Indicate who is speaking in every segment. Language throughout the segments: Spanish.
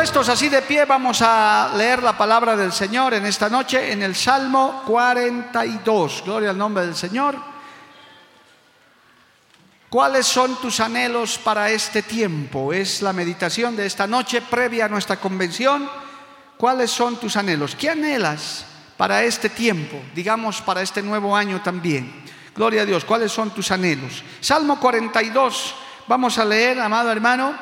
Speaker 1: Puestos así de pie, vamos a leer la palabra del Señor en esta noche en el Salmo 42. Gloria al nombre del Señor. ¿Cuáles son tus anhelos para este tiempo? Es la meditación de esta noche previa a nuestra convención. ¿Cuáles son tus anhelos? ¿Qué anhelas para este tiempo? Digamos, para este nuevo año también. Gloria a Dios. ¿Cuáles son tus anhelos? Salmo 42. Vamos a leer, amado hermano.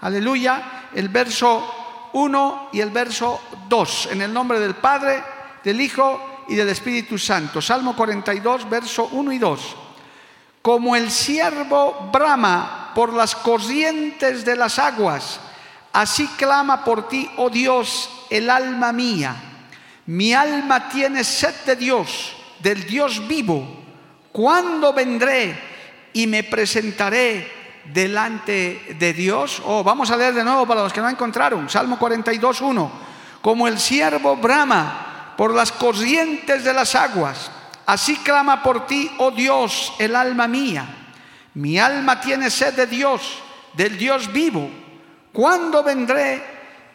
Speaker 1: Aleluya. El verso 1 y el verso 2. En el nombre del Padre, del Hijo y del Espíritu Santo. Salmo 42, verso 1 y 2. Como el siervo brama por las corrientes de las aguas, así clama por ti, oh Dios, el alma mía. Mi alma tiene sed de Dios, del Dios vivo. ¿Cuándo vendré y me presentaré delante de Dios? Oh, vamos a leer de nuevo para los que no encontraron. Salmo 42, 1. Como el siervo brama por las corrientes de las aguas, así clama por ti, oh Dios, el alma mía. Mi alma tiene sed de Dios, del Dios vivo. ¿Cuándo vendré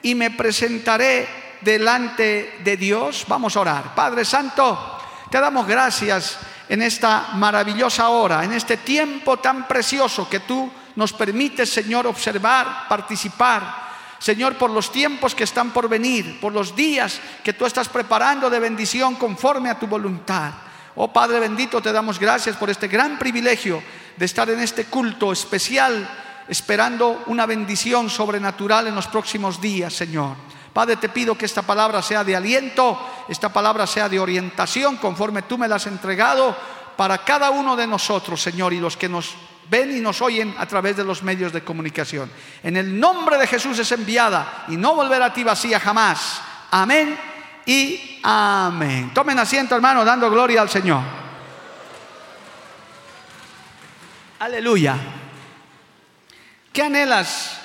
Speaker 1: y me presentaré delante de Dios? Vamos a orar. Padre Santo, te damos gracias en esta maravillosa hora, en este tiempo tan precioso que tú nos permite, Señor, observar, participar. Señor, por los tiempos que están por venir, por los días que tú estás preparando de bendición conforme a tu voluntad. Oh Padre bendito, te damos gracias por este gran privilegio de estar en este culto especial, esperando una bendición sobrenatural en los próximos días, Señor. Padre, te pido que esta palabra sea de aliento, esta palabra sea de orientación, conforme tú me la has entregado para cada uno de nosotros, Señor, y los que nos ven y nos oyen a través de los medios de comunicación. En el nombre de Jesús es enviada y no volverá a ti vacía jamás. Amén y amén. Tomen asiento, hermano, dando gloria al Señor. Aleluya. ¿Qué anhelas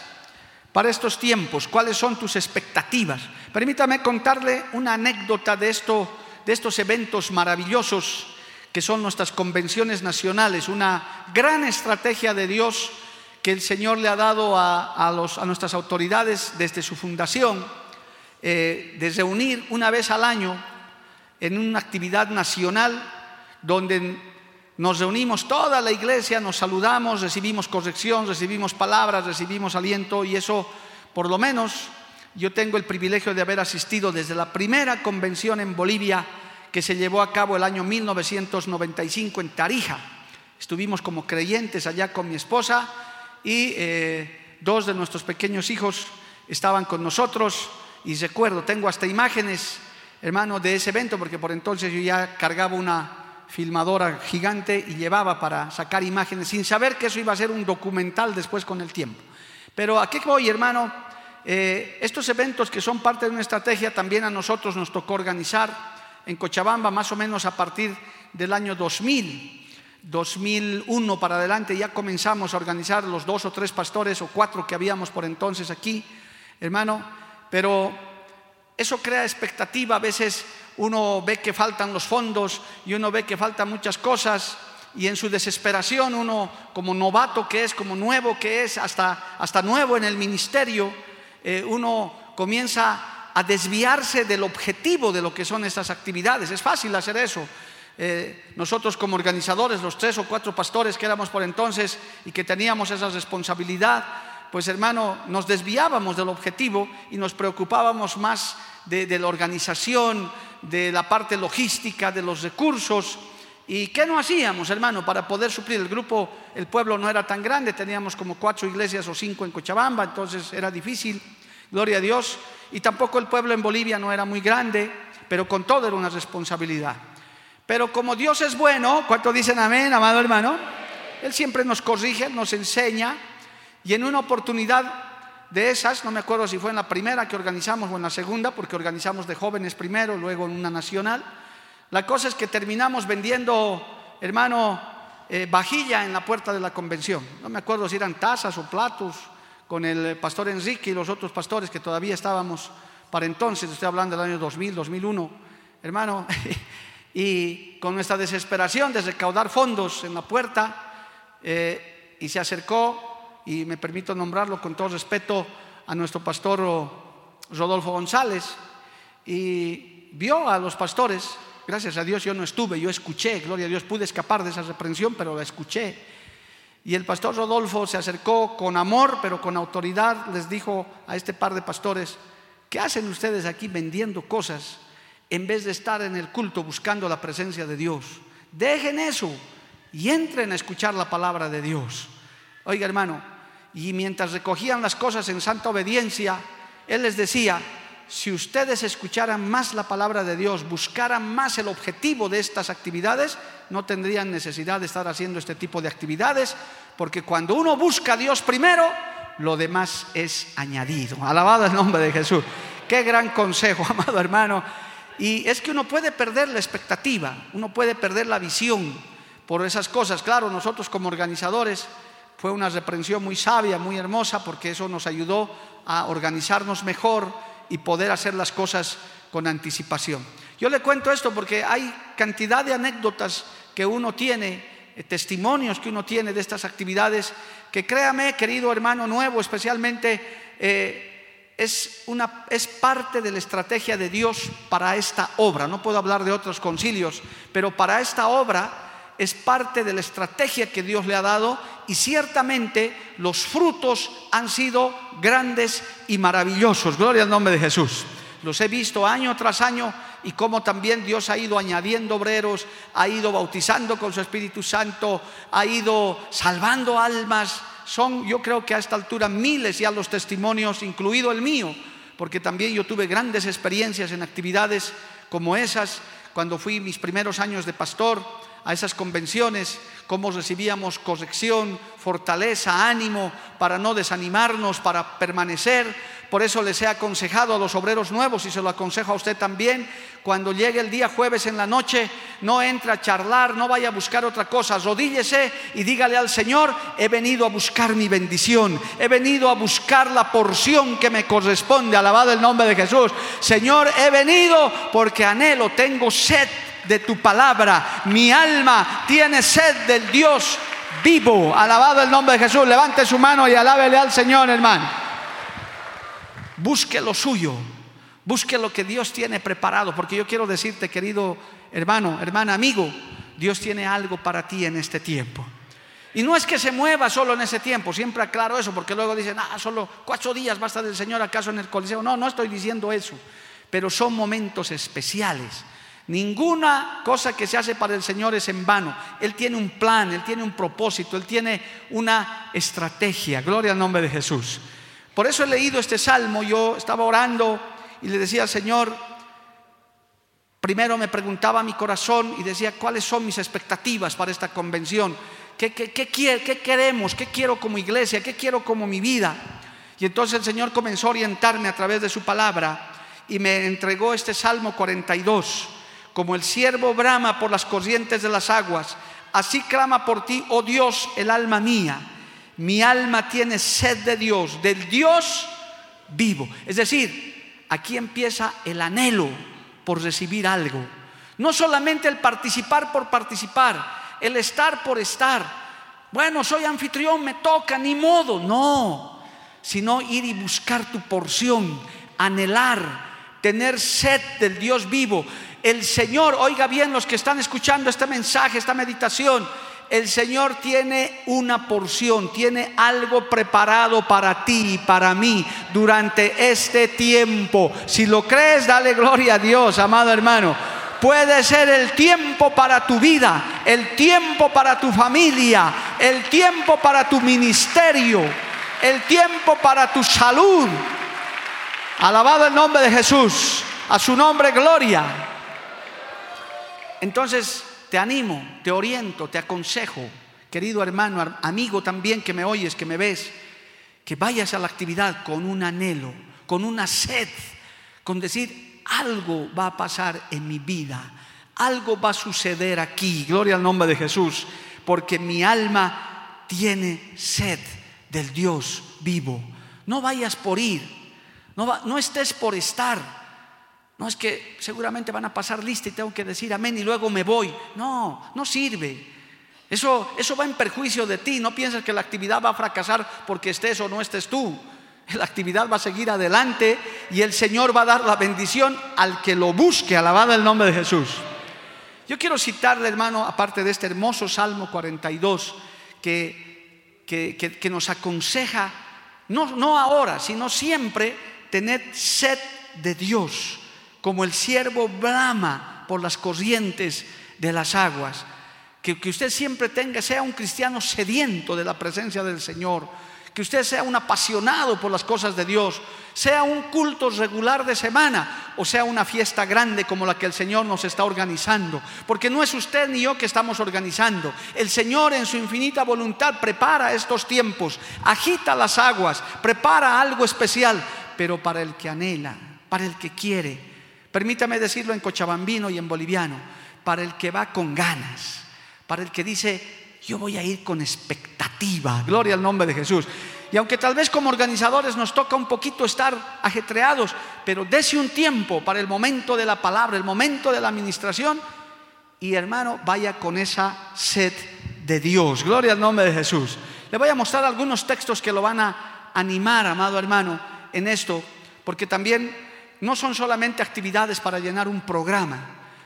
Speaker 1: para estos tiempos? ¿Cuáles son tus expectativas? Permítame contarle una anécdota de, esto, de estos eventos maravillosos que son nuestras convenciones nacionales, una gran estrategia de Dios que el Señor le ha dado a, nuestras autoridades desde su fundación, eh, de reunir una vez al año en una actividad nacional donde nos reunimos toda la iglesia, nos saludamos, recibimos corrección, recibimos palabras, recibimos aliento y eso, por lo menos, yo tengo el privilegio de haber asistido desde la primera convención en Bolivia que se llevó a cabo el año 1995 en Tarija. Estuvimos como creyentes allá con mi esposa y eh, dos de nuestros pequeños hijos estaban con nosotros y recuerdo, tengo hasta imágenes, hermano, de ese evento, porque por entonces yo ya cargaba una filmadora gigante y llevaba para sacar imágenes sin saber que eso iba a ser un documental después con el tiempo. Pero a qué voy, hermano, eh, estos eventos que son parte de una estrategia también a nosotros nos tocó organizar en Cochabamba más o menos a partir del año 2000. 2001 para adelante ya comenzamos a organizar los dos o tres pastores o cuatro que habíamos por entonces aquí, hermano, pero eso crea expectativa, a veces uno ve que faltan los fondos y uno ve que faltan muchas cosas y en su desesperación uno como novato que es, como nuevo que es, hasta, hasta nuevo en el ministerio, eh, uno comienza a desviarse del objetivo de lo que son estas actividades. Es fácil hacer eso. Eh, nosotros como organizadores, los tres o cuatro pastores que éramos por entonces y que teníamos esa responsabilidad, pues hermano, nos desviábamos del objetivo y nos preocupábamos más de, de la organización, de la parte logística, de los recursos. ¿Y qué no hacíamos, hermano, para poder suplir? El grupo, el pueblo no era tan grande, teníamos como cuatro iglesias o cinco en Cochabamba, entonces era difícil, gloria a Dios. Y tampoco el pueblo en Bolivia no era muy grande, pero con todo era una responsabilidad. Pero como Dios es bueno, ¿cuánto dicen amén, amado hermano? Él siempre nos corrige, nos enseña y en una oportunidad de esas, no me acuerdo si fue en la primera que organizamos o en la segunda, porque organizamos de jóvenes primero, luego en una nacional, la cosa es que terminamos vendiendo, hermano, eh, vajilla en la puerta de la convención. No me acuerdo si eran tazas o platos con el pastor Enrique y los otros pastores que todavía estábamos para entonces, estoy hablando del año 2000, 2001, hermano, y con nuestra desesperación de recaudar fondos en la puerta, eh, y se acercó, y me permito nombrarlo con todo respeto, a nuestro pastor Rodolfo González, y vio a los pastores, gracias a Dios yo no estuve, yo escuché, gloria a Dios, pude escapar de esa reprensión, pero la escuché. Y el pastor Rodolfo se acercó con amor, pero con autoridad, les dijo a este par de pastores, ¿qué hacen ustedes aquí vendiendo cosas en vez de estar en el culto buscando la presencia de Dios. Dejen eso y entren a escuchar la palabra de Dios. Oiga hermano, y mientras recogían las cosas en santa obediencia, Él les decía, si ustedes escucharan más la palabra de Dios, buscaran más el objetivo de estas actividades, no tendrían necesidad de estar haciendo este tipo de actividades, porque cuando uno busca a Dios primero, lo demás es añadido. Alabado el nombre de Jesús. Qué gran consejo, amado hermano. Y es que uno puede perder la expectativa, uno puede perder la visión por esas cosas. Claro, nosotros como organizadores fue una reprensión muy sabia, muy hermosa, porque eso nos ayudó a organizarnos mejor y poder hacer las cosas con anticipación. Yo le cuento esto porque hay cantidad de anécdotas que uno tiene, eh, testimonios que uno tiene de estas actividades, que créame, querido hermano nuevo, especialmente... Eh, es, una, es parte de la estrategia de Dios para esta obra. No puedo hablar de otros concilios, pero para esta obra es parte de la estrategia que Dios le ha dado y ciertamente los frutos han sido grandes y maravillosos. Gloria al nombre de Jesús. Los he visto año tras año y cómo también Dios ha ido añadiendo obreros, ha ido bautizando con su Espíritu Santo, ha ido salvando almas, son yo creo que a esta altura miles ya los testimonios, incluido el mío, porque también yo tuve grandes experiencias en actividades como esas, cuando fui mis primeros años de pastor a esas convenciones, cómo recibíamos corrección, fortaleza, ánimo para no desanimarnos, para permanecer. Por eso les he aconsejado a los obreros nuevos y se lo aconsejo a usted también, cuando llegue el día jueves en la noche, no entre a charlar, no vaya a buscar otra cosa, rodíllese y dígale al Señor, he venido a buscar mi bendición, he venido a buscar la porción que me corresponde, alabado el nombre de Jesús. Señor, he venido porque anhelo, tengo sed de tu palabra, mi alma tiene sed del Dios vivo, alabado el nombre de Jesús. Levante su mano y alábele al Señor, hermano. Busque lo suyo, busque lo que Dios tiene preparado, porque yo quiero decirte, querido hermano, hermana, amigo, Dios tiene algo para ti en este tiempo. Y no es que se mueva solo en ese tiempo, siempre aclaro eso, porque luego dicen, ah, solo cuatro días va a estar el Señor acaso en el Coliseo. No, no estoy diciendo eso, pero son momentos especiales. Ninguna cosa que se hace para el Señor es en vano. Él tiene un plan, Él tiene un propósito, Él tiene una estrategia. Gloria al nombre de Jesús. Por eso he leído este salmo, yo estaba orando y le decía al Señor, primero me preguntaba mi corazón y decía, ¿cuáles son mis expectativas para esta convención? ¿Qué, qué, qué queremos? ¿Qué quiero como iglesia? ¿Qué quiero como mi vida? Y entonces el Señor comenzó a orientarme a través de su palabra y me entregó este Salmo 42. Como el siervo brama por las corrientes de las aguas, así clama por ti, oh Dios, el alma mía. Mi alma tiene sed de Dios, del Dios vivo. Es decir, aquí empieza el anhelo por recibir algo. No solamente el participar por participar, el estar por estar. Bueno, soy anfitrión, me toca, ni modo. No, sino ir y buscar tu porción, anhelar, tener sed del Dios vivo. El Señor, oiga bien los que están escuchando este mensaje, esta meditación, el Señor tiene una porción, tiene algo preparado para ti y para mí durante este tiempo. Si lo crees, dale gloria a Dios, amado hermano. Puede ser el tiempo para tu vida, el tiempo para tu familia, el tiempo para tu ministerio, el tiempo para tu salud. Alabado el nombre de Jesús. A su nombre, gloria. Entonces, te animo, te oriento, te aconsejo, querido hermano, amigo también que me oyes, que me ves, que vayas a la actividad con un anhelo, con una sed, con decir, algo va a pasar en mi vida, algo va a suceder aquí, gloria al nombre de Jesús, porque mi alma tiene sed del Dios vivo. No vayas por ir, no, no estés por estar. No es que seguramente van a pasar lista y tengo que decir amén y luego me voy. No, no sirve. Eso, eso va en perjuicio de ti. No piensas que la actividad va a fracasar porque estés o no estés tú. La actividad va a seguir adelante y el Señor va a dar la bendición al que lo busque. Alabado el nombre de Jesús. Yo quiero citarle, hermano, aparte de este hermoso Salmo 42, que, que, que, nos aconseja, no, no ahora, sino siempre, tener sed de Dios como el siervo brama por las corrientes de las aguas. Que, que, usted siempre tenga, sea un cristiano sediento de la presencia del Señor. Que usted sea un apasionado por las cosas de Dios. Sea un culto regular de semana o sea una fiesta grande como la que el Señor nos está organizando. Porque no es usted ni yo que estamos organizando. El Señor en su infinita voluntad prepara estos tiempos, agita las aguas, prepara algo especial, pero para el que anhela, para el que quiere Permítame decirlo en cochabambino y en boliviano, para el que va con ganas, para el que dice, yo voy a ir con expectativa, gloria al nombre de Jesús. Y aunque tal vez como organizadores nos toca un poquito estar ajetreados, pero dése un tiempo para el momento de la palabra, el momento de la administración, y hermano, vaya con esa sed de Dios, gloria al nombre de Jesús. Le voy a mostrar algunos textos que lo van a animar, amado hermano, en esto, porque también no son solamente actividades para llenar un programa,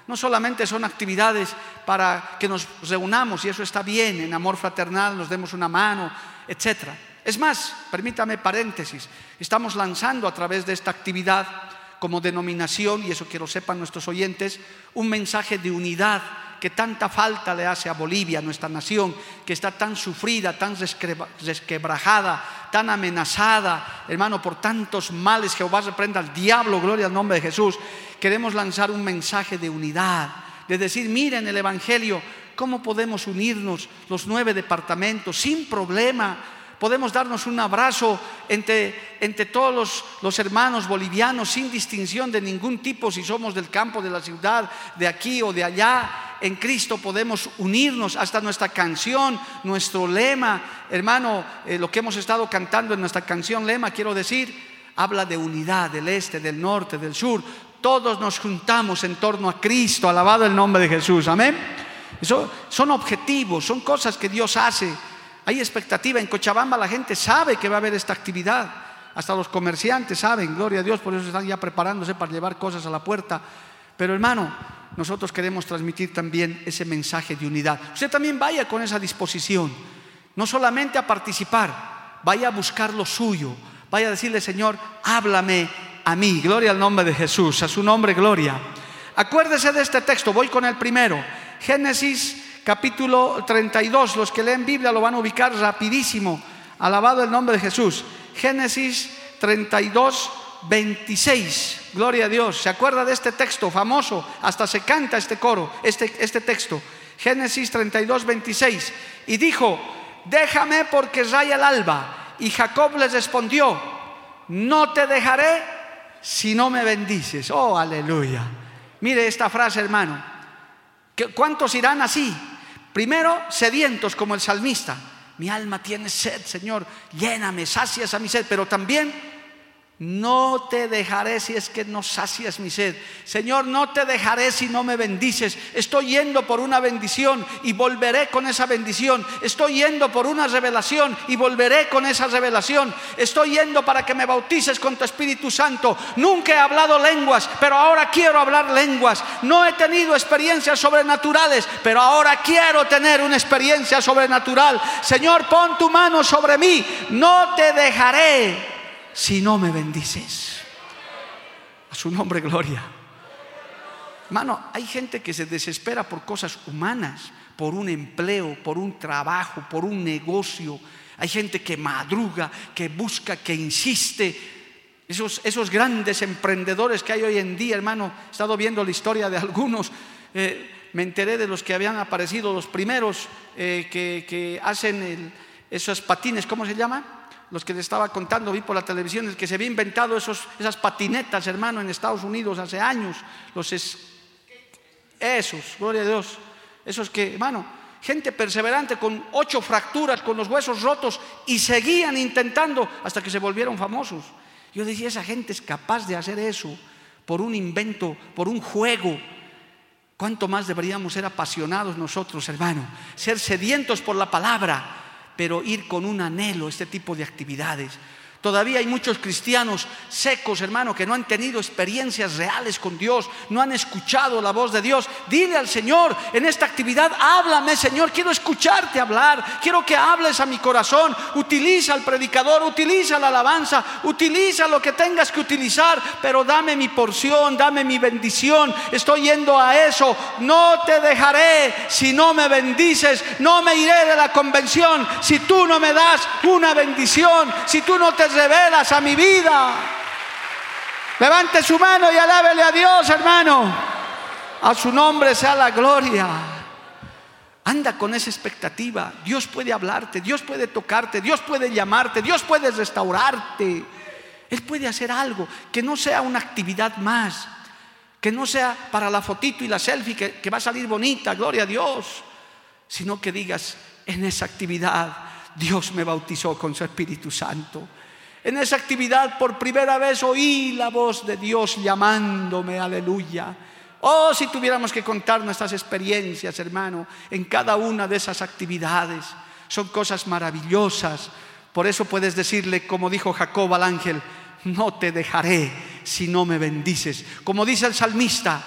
Speaker 1: no solamente son actividades para que nos reunamos y eso está bien, en amor fraternal nos demos una mano, etc. Es más, permítame paréntesis, estamos lanzando a través de esta actividad como denominación, y eso quiero sepan nuestros oyentes, un mensaje de unidad que tanta falta le hace a Bolivia, nuestra nación, que está tan sufrida, tan desquebrajada, tan amenazada, hermano, por tantos males. Jehová reprenda al diablo, gloria al nombre de Jesús. Queremos lanzar un mensaje de unidad, de decir, miren el Evangelio, cómo podemos unirnos los nueve departamentos sin problema podemos darnos un abrazo entre, entre todos los, hermanos bolivianos sin distinción de ningún tipo, si somos del campo, de la ciudad, de aquí o de allá. En Cristo podemos unirnos hasta nuestra canción, nuestro lema. Hermano, eh, lo que hemos estado cantando en nuestra canción lema, quiero decir, habla de unidad del este, del norte, del sur. Todos nos juntamos en torno a Cristo, alabado el nombre de Jesús. Amén. Son objetivos, son cosas que Dios hace hay expectativa. En Cochabamba la gente sabe que va a haber esta actividad. Hasta los comerciantes saben, gloria a Dios, por eso están ya preparándose para llevar cosas a la puerta. Pero hermano, nosotros queremos transmitir también ese mensaje de unidad. Usted también vaya con esa disposición, no solamente a participar, vaya a buscar lo suyo, vaya a decirle, Señor, háblame a mí, gloria al nombre de Jesús, a su nombre, gloria. Acuérdese de este texto, voy con el primero, Génesis capítulo 32. Los que leen Biblia lo van a ubicar rapidísimo. Alabado el nombre de Jesús. Génesis 32, 26. Gloria a Dios. ¿Se acuerda de este texto famoso? Hasta se canta este coro, este, este texto. Génesis 32, 26. Y dijo, déjame porque raya el alba. Y Jacob les respondió, no te dejaré si no me bendices. Oh, aleluya. Mire esta frase, hermano. ¿Cuántos irán así? Primero, sedientos como el salmista. Mi alma tiene sed, Señor, lléname, sacias a mi sed, pero también no te dejaré si es que no sacias mi sed. Señor, no te dejaré si no me bendices. Estoy yendo por una bendición y volveré con esa bendición. Estoy yendo por una revelación y volveré con esa revelación. Estoy yendo para que me bautices con tu Espíritu Santo. Nunca he hablado lenguas, pero ahora quiero hablar lenguas. No he tenido experiencias sobrenaturales, pero ahora quiero tener una experiencia sobrenatural. Señor, pon tu mano sobre mí. No te dejaré si no me bendices. A su nombre, gloria. Hermano, hay gente que se desespera por cosas humanas, por un empleo, por un trabajo, por un negocio. Hay gente que madruga, que busca, que insiste. Esos, esos grandes emprendedores que hay hoy en día, hermano, he estado viendo la historia de algunos. Eh, me enteré de los que habían aparecido, los primeros eh, que, hacen esos patines, ¿cómo se llama? Los que les estaba contando, vi por la televisión, el que se había inventado esos, esas patinetas, hermano, en Estados Unidos hace años. Los esos, gloria a Dios. Esos que, hermano, gente perseverante con ocho fracturas, con los huesos rotos, y seguían intentando hasta que se volvieron famosos. Yo decía, esa gente es capaz de hacer eso por un invento, por un juego. ¿Cuánto más deberíamos ser apasionados nosotros, hermano? Ser sedientos por la palabra, pero ir con un anhelo a este tipo de actividades. Todavía hay muchos cristianos secos, hermano, que no han tenido experiencias reales con Dios, no han escuchado la voz de Dios. Dile al Señor en esta actividad, háblame, Señor, quiero escucharte hablar, quiero que hables a mi corazón. Utiliza al predicador, utiliza la alabanza, utiliza lo que tengas que utilizar, pero dame mi porción, dame mi bendición. Estoy yendo a eso. No te dejaré si no me bendices, no me iré de la convención si tú no me das una bendición, si tú no te revelas a mi vida. Levante su mano y alábele a Dios, hermano. A su nombre sea la gloria. Anda con esa expectativa. Dios puede hablarte, Dios puede tocarte, Dios puede llamarte, Dios puede restaurarte. Él puede hacer algo que no sea una actividad más, que no sea para la fotito y la selfie que, que va a salir bonita, gloria a Dios, sino que digas, en esa actividad Dios me bautizó con su Espíritu Santo. En esa actividad por primera vez oí la voz de Dios llamándome, aleluya. Oh, si tuviéramos que contar nuestras experiencias, hermano, en cada una de esas actividades. Son cosas maravillosas. Por eso puedes decirle, como dijo Jacob al ángel, no te dejaré si no me bendices. Como dice el salmista,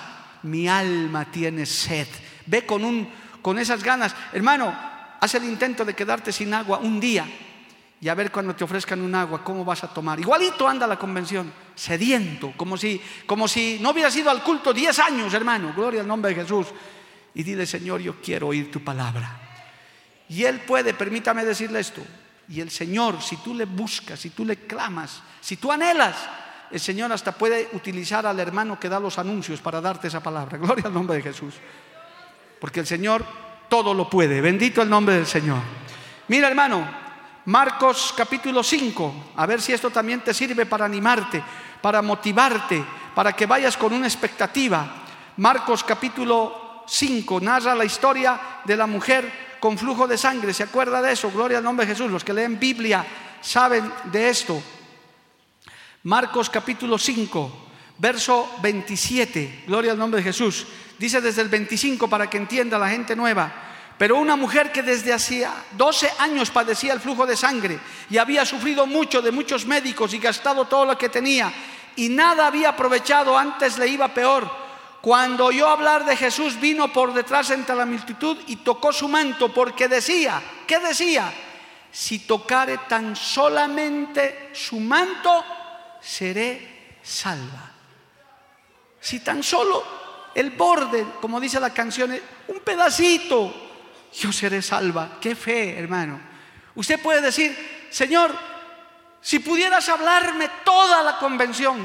Speaker 1: mi alma tiene sed. Ve con, un, con esas ganas. Hermano, haz el intento de quedarte sin agua un día y a ver cuando te ofrezcan un agua, ¿cómo vas a tomar? Igualito anda la convención, sediento, como si, como si no hubieras ido al culto 10 años, hermano, gloria al nombre de Jesús. Y dile, Señor, yo quiero oír tu palabra. Y Él puede, permítame decirle esto, y el Señor, si tú le buscas, si tú le clamas, si tú anhelas, el Señor hasta puede utilizar al hermano que da los anuncios para darte esa palabra. Gloria al nombre de Jesús. Porque el Señor todo lo puede. Bendito el nombre del Señor. Mira, hermano, Marcos capítulo 5, a ver si esto también te sirve para animarte, para motivarte, para que vayas con una expectativa. Marcos capítulo 5 narra la historia de la mujer con flujo de sangre. ¿Se acuerda de eso? Gloria al nombre de Jesús. Los que leen Biblia saben de esto. Marcos capítulo 5, verso 27. Gloria al nombre de Jesús. Dice desde el 25 para que entienda la gente nueva. Pero una mujer que desde hacía 12 años padecía el flujo de sangre y había sufrido mucho de muchos médicos y gastado todo lo que tenía y nada había aprovechado, antes le iba peor. Cuando oyó hablar de Jesús vino por detrás entre la multitud y tocó su manto porque decía, ¿qué decía? Si tocare tan solamente su manto, seré salva. Si tan solo el borde, como dice la canción, un pedacito yo seré salva. Qué fe, hermano. Usted puede decir, Señor, si pudieras hablarme toda la convención,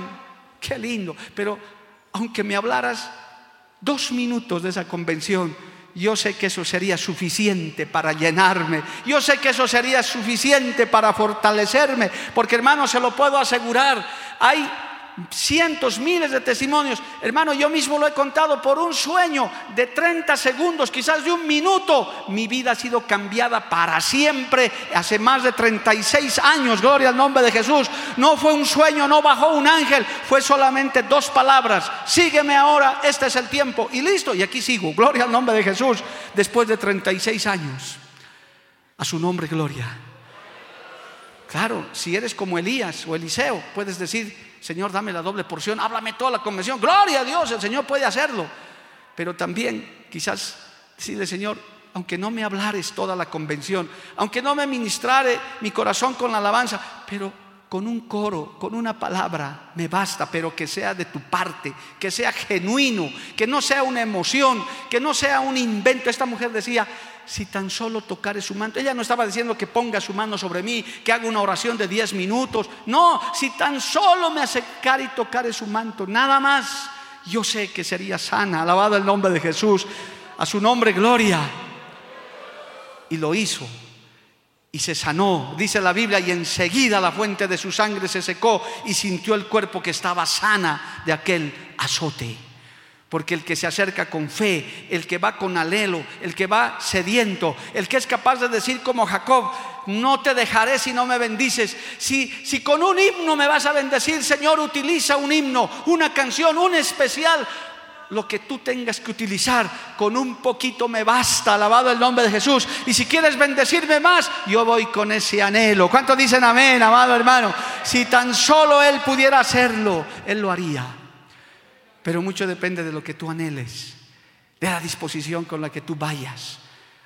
Speaker 1: qué lindo, pero aunque me hablaras dos minutos de esa convención, yo sé que eso sería suficiente para llenarme. Yo sé que eso sería suficiente para fortalecerme, porque hermano, se lo puedo asegurar. Hay cientos, miles de testimonios. Hermano, yo mismo lo he contado por un sueño de 30 segundos, quizás de un minuto. Mi vida ha sido cambiada para siempre hace más de 36 años. Gloria al nombre de Jesús. No fue un sueño, no bajó un ángel, fue solamente dos palabras. Sígueme ahora, este es el tiempo. Y listo, y aquí sigo. Gloria al nombre de Jesús después de 36 años. A su nombre, gloria. Claro, si eres como Elías o Eliseo, puedes decir, Señor, dame la doble porción, háblame toda la convención. Gloria a Dios, el Señor puede hacerlo. Pero también quizás decirle, Señor, aunque no me hablares toda la convención, aunque no me ministrare mi corazón con la alabanza, pero con un coro, con una palabra, me basta, pero que sea de tu parte, que sea genuino, que no sea una emoción, que no sea un invento. Esta mujer decía, si tan solo tocare su manto. Ella no estaba diciendo que ponga su mano sobre mí, que haga una oración de 10 minutos. No, si tan solo me acercara y tocare su manto, nada más, yo sé que sería sana. Alabado el nombre de Jesús. A su nombre, gloria. Y lo hizo y se sanó, dice la Biblia, y enseguida la fuente de su sangre se secó y sintió el cuerpo que estaba sana de aquel azote. Porque el que se acerca con fe, el que va con alelo, el que va sediento, el que es capaz de decir como Jacob, no te dejaré si no me bendices. Si, si con un himno me vas a bendecir, Señor, utiliza un himno, una canción, un especial, lo que tú tengas que utilizar, con un poquito me basta, alabado el nombre de Jesús. Y si quieres bendecirme más, yo voy con ese anhelo. ¿Cuántos dicen amén, amado hermano? Si tan solo Él pudiera hacerlo, Él lo haría. Pero mucho depende de lo que tú anheles, de la disposición con la que tú vayas.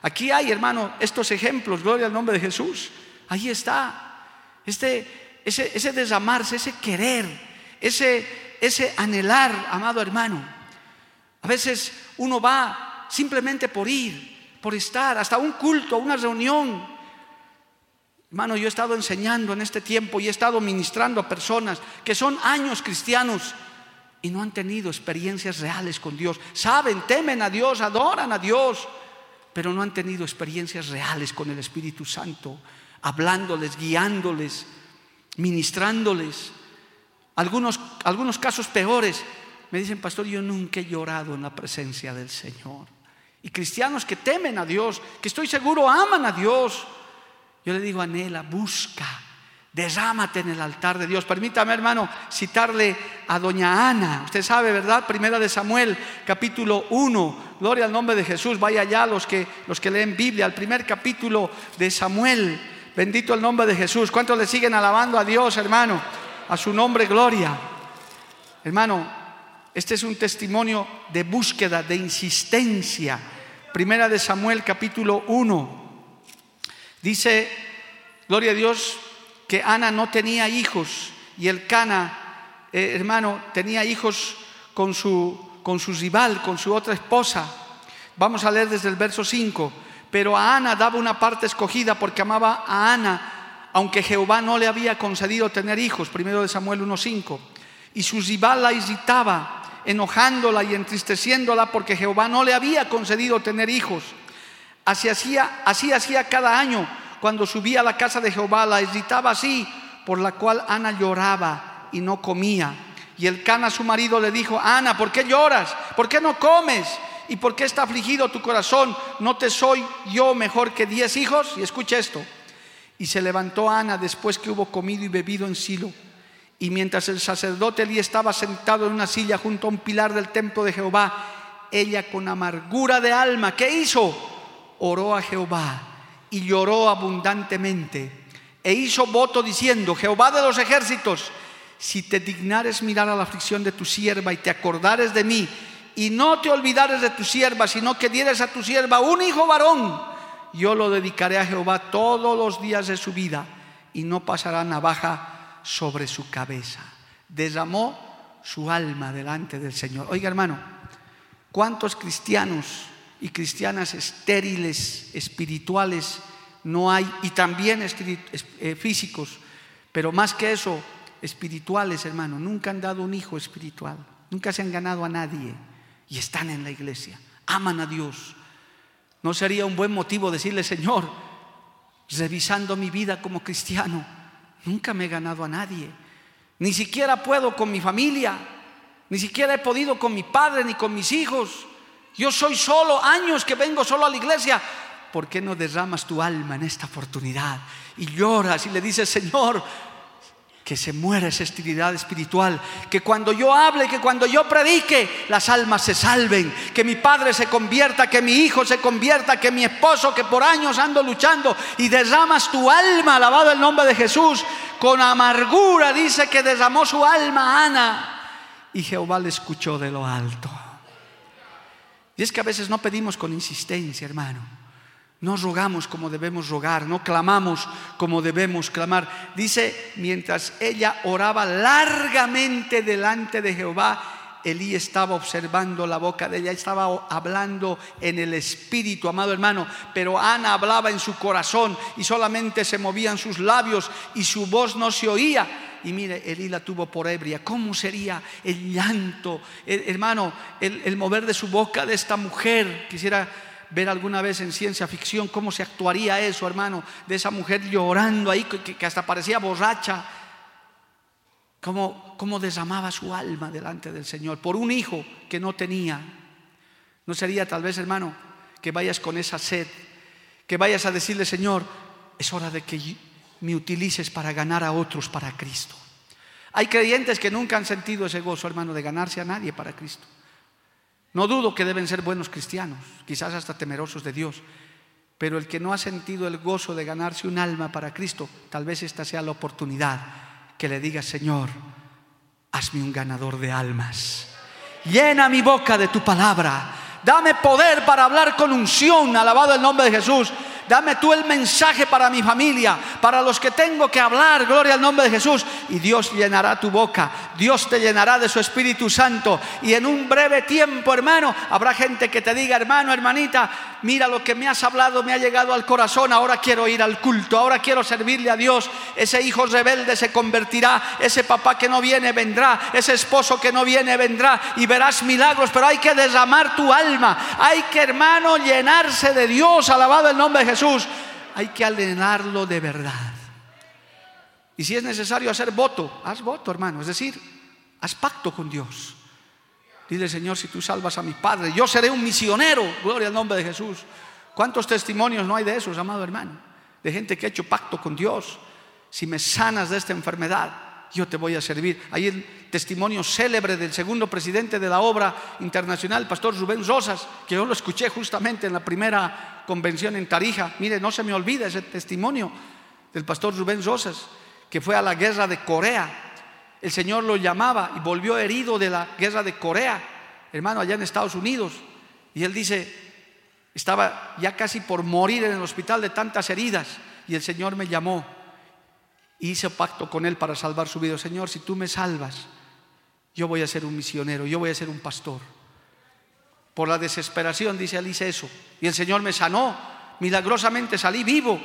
Speaker 1: Aquí hay, hermano, estos ejemplos, gloria al nombre de Jesús. Ahí está. Este, ese, ese desamarse, ese querer, ese, ese anhelar, amado hermano. A veces uno va simplemente por ir, por estar, hasta un culto, una reunión. Hermano, yo he estado enseñando en este tiempo y he estado ministrando a personas que son años cristianos y no han tenido experiencias reales con Dios. Saben, temen a Dios, adoran a Dios, pero no han tenido experiencias reales con el Espíritu Santo, hablándoles, guiándoles, ministrándoles. Algunos, algunos casos peores, me dicen, pastor, yo nunca he llorado en la presencia del Señor. Y cristianos que temen a Dios, que estoy seguro aman a Dios. Yo le digo, anhela, busca, derrámate en el altar de Dios. Permítame, hermano, citarle a doña Ana. Usted sabe, ¿verdad? Primera de Samuel, capítulo 1. Gloria al nombre de Jesús. Vaya allá los que, los que leen Biblia. El primer capítulo de Samuel. Bendito el nombre de Jesús. ¿Cuántos le siguen alabando a Dios, hermano? A su nombre, gloria. Hermano, este es un testimonio de búsqueda, de insistencia. Primera de Samuel capítulo 1. Dice, gloria a Dios, Ana no tenía hijos y el Cana, eh, hermano, tenía hijos con su, con su rival, con su otra esposa. Vamos a leer desde el verso 5. Pero a Ana daba una parte escogida porque amaba a Ana, aunque Jehová no le había concedido tener hijos. Primero de Samuel 1.5. Y su rival la irritaba enojándola y entristeciéndola porque Jehová no le había concedido tener hijos. Así hacía, así hacía cada año cuando subía a la casa de Jehová, la irritaba así, por la cual Ana lloraba y no comía. Y el Cana, su marido, le dijo, Ana, ¿por qué lloras? ¿Por qué no comes? ¿Y por qué está afligido tu corazón? ¿No te soy yo mejor que diez hijos? Y escucha esto. Y se levantó Ana después que hubo comido y bebido en Silo y mientras el sacerdote Elí estaba sentado en una silla junto a un pilar del templo de Jehová, ella con amargura de alma, ¿qué hizo? Oró a Jehová y lloró abundantemente e hizo voto diciendo, Jehová de los ejércitos, si te dignares mirar a la aflicción de tu sierva y te acordares de mí y no te olvidares de tu sierva, sino que dieres a tu sierva un hijo varón, yo lo dedicaré a Jehová todos los días de su vida y no pasará navaja sobre su cabeza. Derramó su alma delante del Señor. Oiga hermano, ¿cuántos cristianos y cristianas estériles, espirituales no hay? Y también eh, físicos, pero más que eso, espirituales, hermano. Nunca han dado un hijo espiritual, nunca se han ganado a nadie y están en la iglesia, aman a Dios. ¿No sería un buen motivo decirle, Señor, revisando mi vida como cristiano, Nunca me he ganado a nadie. Ni siquiera puedo con mi familia. Ni siquiera he podido con mi padre ni con mis hijos. Yo soy solo, años que vengo solo a la iglesia. ¿Por qué no derramas tu alma en esta oportunidad? Y lloras y le dices, Señor, que se muera esa esterilidad espiritual, que cuando yo hable, que cuando yo predique, las almas se salven, que mi padre se convierta, que mi hijo se convierta, que mi esposo, que por años ando luchando y derramas tu alma, alabado el nombre de Jesús, con amargura dice que derramó su alma Ana y Jehová le escuchó de lo alto. Y es que a veces no pedimos con insistencia, hermano. No rogamos como debemos rogar, no clamamos como debemos clamar. Dice, mientras ella oraba largamente delante de Jehová, Elí estaba observando la boca de ella, estaba hablando en el espíritu, amado hermano, pero Ana hablaba en su corazón y solamente se movían sus labios y su voz no se oía. Y mire, Elí la tuvo por ebria. ¿Cómo sería el llanto, hermano, el, el mover de su boca de esta mujer? Quisiera ver alguna vez en ciencia ficción cómo se actuaría eso, hermano, de esa mujer llorando ahí, que, hasta parecía borracha, cómo, cómo desamaba su alma delante del Señor por un hijo que no tenía. ¿No sería tal vez, hermano, que vayas con esa sed, que vayas a decirle, Señor, es hora de que me utilices para ganar a otros para Cristo? Hay creyentes que nunca han sentido ese gozo, hermano, de ganarse a nadie para Cristo. No dudo que deben ser buenos cristianos, quizás hasta temerosos de Dios, pero el que no ha sentido el gozo de ganarse un alma para Cristo, tal vez esta sea la oportunidad que le diga, Señor, hazme un ganador de almas. Llena mi boca de tu palabra. Dame poder para hablar con unción, alabado el nombre de Jesús. Dame tú el mensaje para mi familia, para los que tengo que hablar, gloria al nombre de Jesús. Y Dios llenará tu boca, Dios te llenará de su Espíritu Santo. Y en un breve tiempo, hermano, habrá gente que te diga, hermano, hermanita, mira lo que me has hablado, me ha llegado al corazón, ahora quiero ir al culto, ahora quiero servirle a Dios. Ese hijo rebelde se convertirá, ese papá que no viene vendrá, ese esposo que no viene vendrá y verás milagros, pero hay que derramar tu alma, hay que, hermano, llenarse de Dios, alabado el nombre de Jesús. Jesús, hay que alenarlo de verdad. Y si es necesario hacer voto, haz voto, hermano. Es decir, haz pacto con Dios. Dile, Señor, si tú salvas a mi padre, yo seré un misionero. Gloria al nombre de Jesús. ¿Cuántos testimonios no hay de esos, amado hermano? De gente que ha hecho pacto con Dios. Si me sanas de esta enfermedad, yo te voy a servir. Hay el testimonio célebre del segundo presidente de la obra internacional, pastor Rubén Rosas, que yo lo escuché justamente en la primera convención en Tarija. Mire, no se me olvida ese testimonio del pastor Rubén Rosas, que fue a la guerra de Corea. El Señor lo llamaba y volvió herido de la guerra de Corea, hermano, allá en Estados Unidos. Y él dice, estaba ya casi por morir en el hospital de tantas heridas. Y el Señor me llamó hice pacto con él para salvar su vida. Señor, si tú me salvas, yo voy a ser un misionero, yo voy a ser un pastor. Por la desesperación, dice él, eso. Y el Señor me sanó, milagrosamente salí vivo.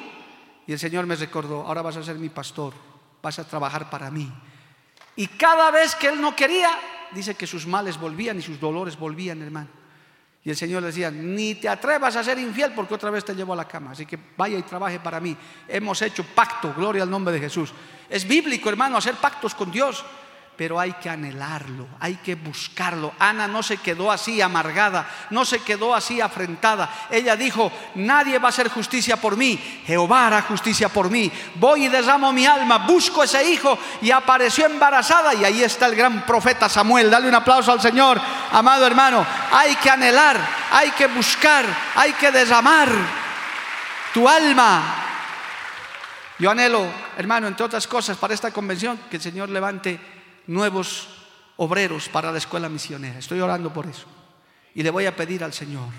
Speaker 1: Y el Señor me recordó, ahora vas a ser mi pastor, vas a trabajar para mí. Y cada vez que él no quería, dice que sus males volvían y sus dolores volvían, hermano. Y el Señor le decía, ni te atrevas a ser infiel porque otra vez te llevo a la cama. Así que vaya y trabaje para mí. Hemos hecho pacto, gloria al nombre de Jesús. Es bíblico, hermano, hacer pactos con Dios pero hay que anhelarlo, hay que buscarlo. Ana no se quedó así amargada, no se quedó así afrentada. Ella dijo, nadie va a hacer justicia por mí, Jehová hará justicia por mí. Voy y derramo mi alma, busco ese hijo y apareció embarazada y ahí está el gran profeta Samuel. Dale un aplauso al Señor, amado hermano. Hay que anhelar, hay que buscar, hay que derramar tu alma. Yo anhelo, hermano, entre otras cosas, para esta convención, que el Señor levante nuevos obreros para la escuela misionera. Estoy orando por eso. Y le voy a pedir al Señor,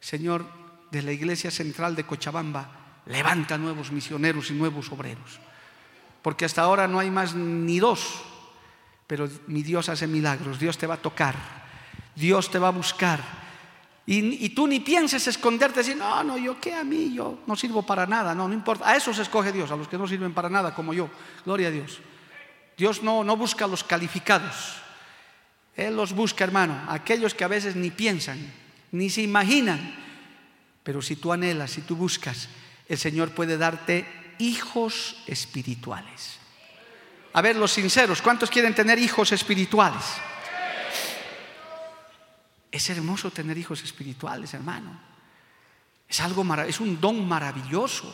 Speaker 1: Señor de la Iglesia Central de Cochabamba, levanta nuevos misioneros y nuevos obreros. Porque hasta ahora no hay más ni dos, pero mi Dios hace milagros, Dios te va a tocar, Dios te va a buscar. Y, tú ni pienses esconderte, decir, no, no, yo qué a mí, yo no sirvo para nada, no, no importa. A esos escoge Dios, a los que no sirven para nada, como yo. Gloria a Dios. Dios no, no busca a los calificados. Él los busca, hermano, aquellos que a veces ni piensan, ni se imaginan. Pero si tú anhelas, si tú buscas, el Señor puede darte hijos espirituales. A ver, los sinceros, ¿cuántos quieren tener hijos espirituales? Es hermoso tener hijos espirituales, hermano. Es algo es un don maravilloso.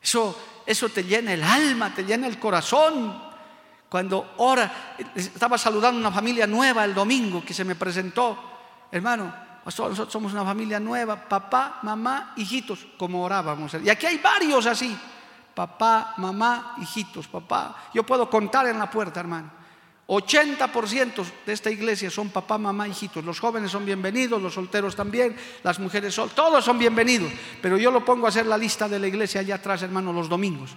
Speaker 1: Eso, eso te llena el alma, te llena el corazón. Cuando ora, estaba saludando una familia nueva el domingo que se me presentó. Hermano, nosotros somos una familia nueva, papá, mamá, hijitos, como orábamos. Y aquí hay varios así. Papá, mamá, hijitos, papá. Yo puedo contar en la puerta, hermano. 80% de esta iglesia son papá, mamá, hijitos. Los jóvenes son bienvenidos, los solteros también, las mujeres son, todos son bienvenidos. Pero yo lo pongo a hacer la lista de la iglesia allá atrás, hermano, los domingos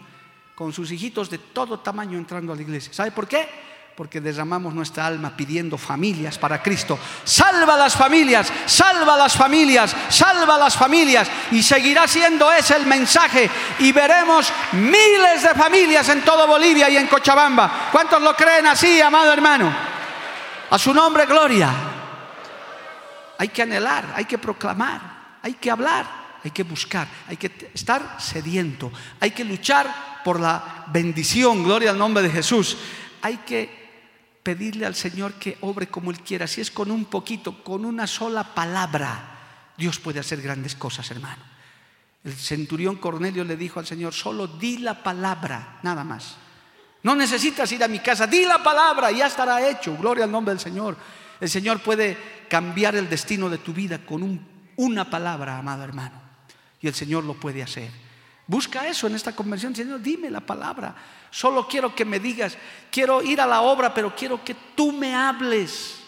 Speaker 1: con sus hijitos de todo tamaño entrando a la iglesia. ¿Sabe por qué? Porque derramamos nuestra alma pidiendo familias para Cristo. Salva las familias, salva las familias, salva las familias. Y seguirá siendo ese el mensaje. Y veremos miles de familias en todo Bolivia y en Cochabamba. ¿Cuántos lo creen así, amado hermano? A su nombre, gloria. Hay que anhelar, hay que proclamar, hay que hablar hay que buscar, hay que estar sediento, hay que luchar por la bendición, gloria al nombre de Jesús. Hay que pedirle al Señor que obre como Él quiera, si es con un poquito, con una sola palabra, Dios puede hacer grandes cosas, hermano. El centurión Cornelio le dijo al Señor, solo di la palabra, nada más. No necesitas ir a mi casa, di la palabra, ya estará hecho, gloria al nombre del Señor. El Señor puede cambiar el destino de tu vida con una palabra, amado hermano. Y el Señor lo puede hacer. Busca eso en esta convención. Señor, dime la palabra. Solo quiero que me digas, quiero ir a la obra, pero quiero que tú me hables.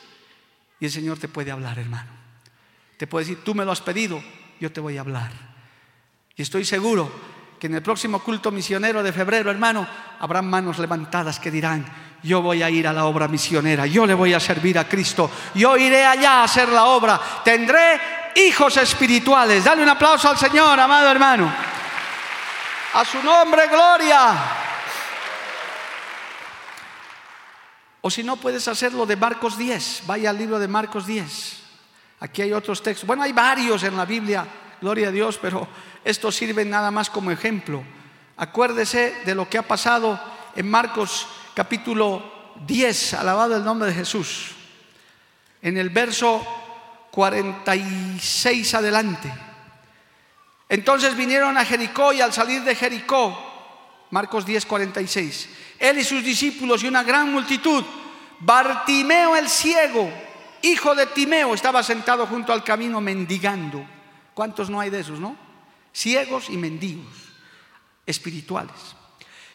Speaker 1: Y el Señor te puede hablar, hermano. Te puede decir, tú me lo has pedido, yo te voy a hablar. Y estoy seguro que en el próximo culto misionero de febrero, hermano, habrá manos levantadas que dirán, yo voy a ir a la obra misionera, yo le voy a servir a Cristo, yo iré allá a hacer la obra, tendré hijos espirituales. Dale un aplauso al Señor, amado hermano. A su nombre, gloria. O si no puedes hacerlo de Marcos 10, vaya al libro de Marcos 10. Aquí hay otros textos. Bueno, hay varios en la Biblia, gloria a Dios, pero estos sirven nada más como ejemplo. Acuérdese de lo que ha pasado en Marcos capítulo 10, alabado el nombre de Jesús. En el verso 46 adelante. Entonces vinieron a Jericó y al salir de Jericó, Marcos 10, 46, él y sus discípulos y una gran multitud, Bartimeo el ciego, hijo de Timeo, estaba sentado junto al camino mendigando. ¿Cuántos no hay de esos, no? Ciegos y mendigos, espirituales.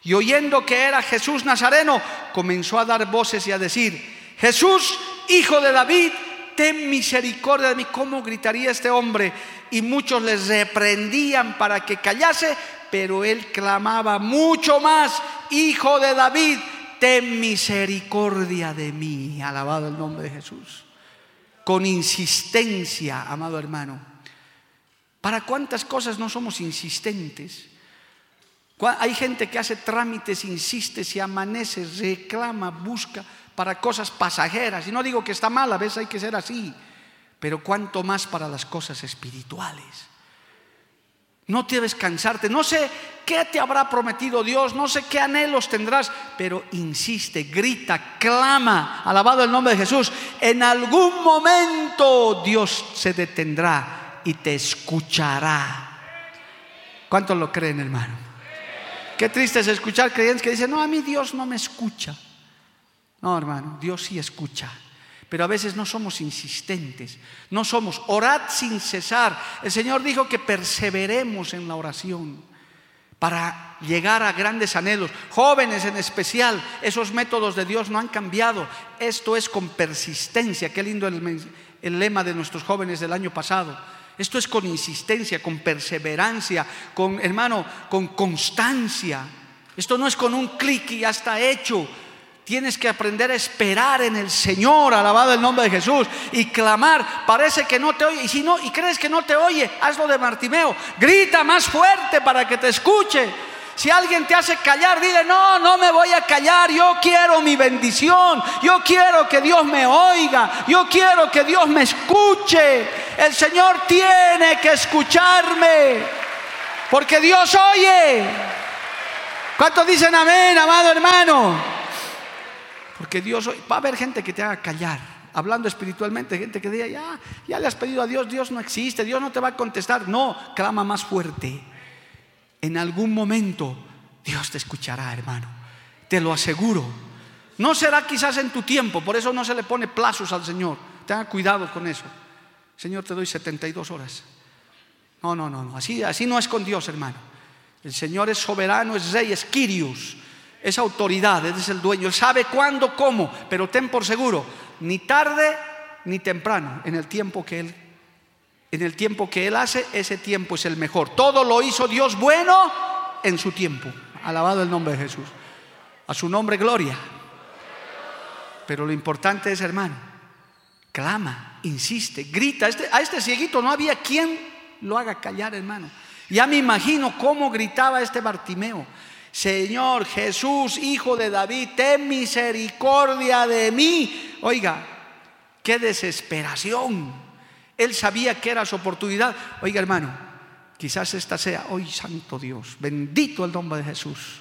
Speaker 1: Y oyendo que era Jesús Nazareno, comenzó a dar voces y a decir, Jesús, hijo de David, ten misericordia de mí. ¿Cómo gritaría este hombre? Y muchos les reprendían para que callase, pero él clamaba mucho más, Hijo de David, ten misericordia de mí. Alabado el nombre de Jesús. Con insistencia, amado hermano. ¿Para cuántas cosas no somos insistentes? Hay gente que hace trámites, insiste, se amanece, reclama, busca para cosas pasajeras. Y no digo que está mal, a veces hay que ser así, pero cuánto más para las cosas espirituales. No debes cansarte. No sé qué te habrá prometido Dios, no sé qué anhelos tendrás, pero insiste, grita, clama, alabado el nombre de Jesús. En algún momento Dios se detendrá y te escuchará. ¿Cuántos lo creen, hermano? Qué triste es escuchar creyentes que dicen, no, a mí Dios no me escucha. No, hermano, Dios sí escucha. Pero a veces no somos insistentes, no somos, orad sin cesar. El Señor dijo que perseveremos en la oración para llegar a grandes anhelos. Jóvenes en especial, esos métodos de Dios no han cambiado. Esto es con persistencia. Qué lindo el, lema de nuestros jóvenes del año pasado. Esto es con insistencia, con perseverancia, con, hermano, con constancia. Esto no es con un clic y ya está hecho. Tienes que aprender a esperar en el Señor, alabado el nombre de Jesús, y clamar. Parece que no te oye, y si no, y crees que no te oye, hazlo de Martimeo. Grita más fuerte para que te escuche. Si alguien te hace callar, dile, no, no me voy a callar, yo quiero mi bendición, yo quiero que Dios me oiga, yo quiero que Dios me escuche. El Señor tiene que escucharme, porque Dios oye. ¿Cuántos dicen amén, amado hermano? Porque Dios, va a haber gente que te haga callar, hablando espiritualmente, gente que diga, ya, ya le has pedido a Dios, Dios no existe, Dios no te va a contestar. No, clama más fuerte. En algún momento Dios te escuchará, hermano. Te lo aseguro. No será quizás en tu tiempo, por eso no se le pone plazos al Señor. Tenga cuidado con eso. Señor, te doy 72 horas. No, no, no, no. Así, así no es con Dios, hermano. El Señor es soberano, es rey, es Quirius es autoridad, es el dueño, él sabe cuándo, cómo, pero ten por seguro, ni tarde ni temprano, en el tiempo que él en el tiempo que él hace, ese tiempo es el mejor. Todo lo hizo Dios bueno en su tiempo. Alabado el nombre de Jesús. A su nombre gloria. Pero lo importante es, hermano, clama, insiste, grita. Este, a este cieguito no había quien lo haga callar, hermano. Ya me imagino cómo gritaba este Bartimeo. Señor Jesús, hijo de David, ten misericordia de mí. Oiga, qué desesperación. Él sabía que era su oportunidad. Oiga, hermano, quizás esta sea, hoy Santo Dios, bendito el nombre de Jesús.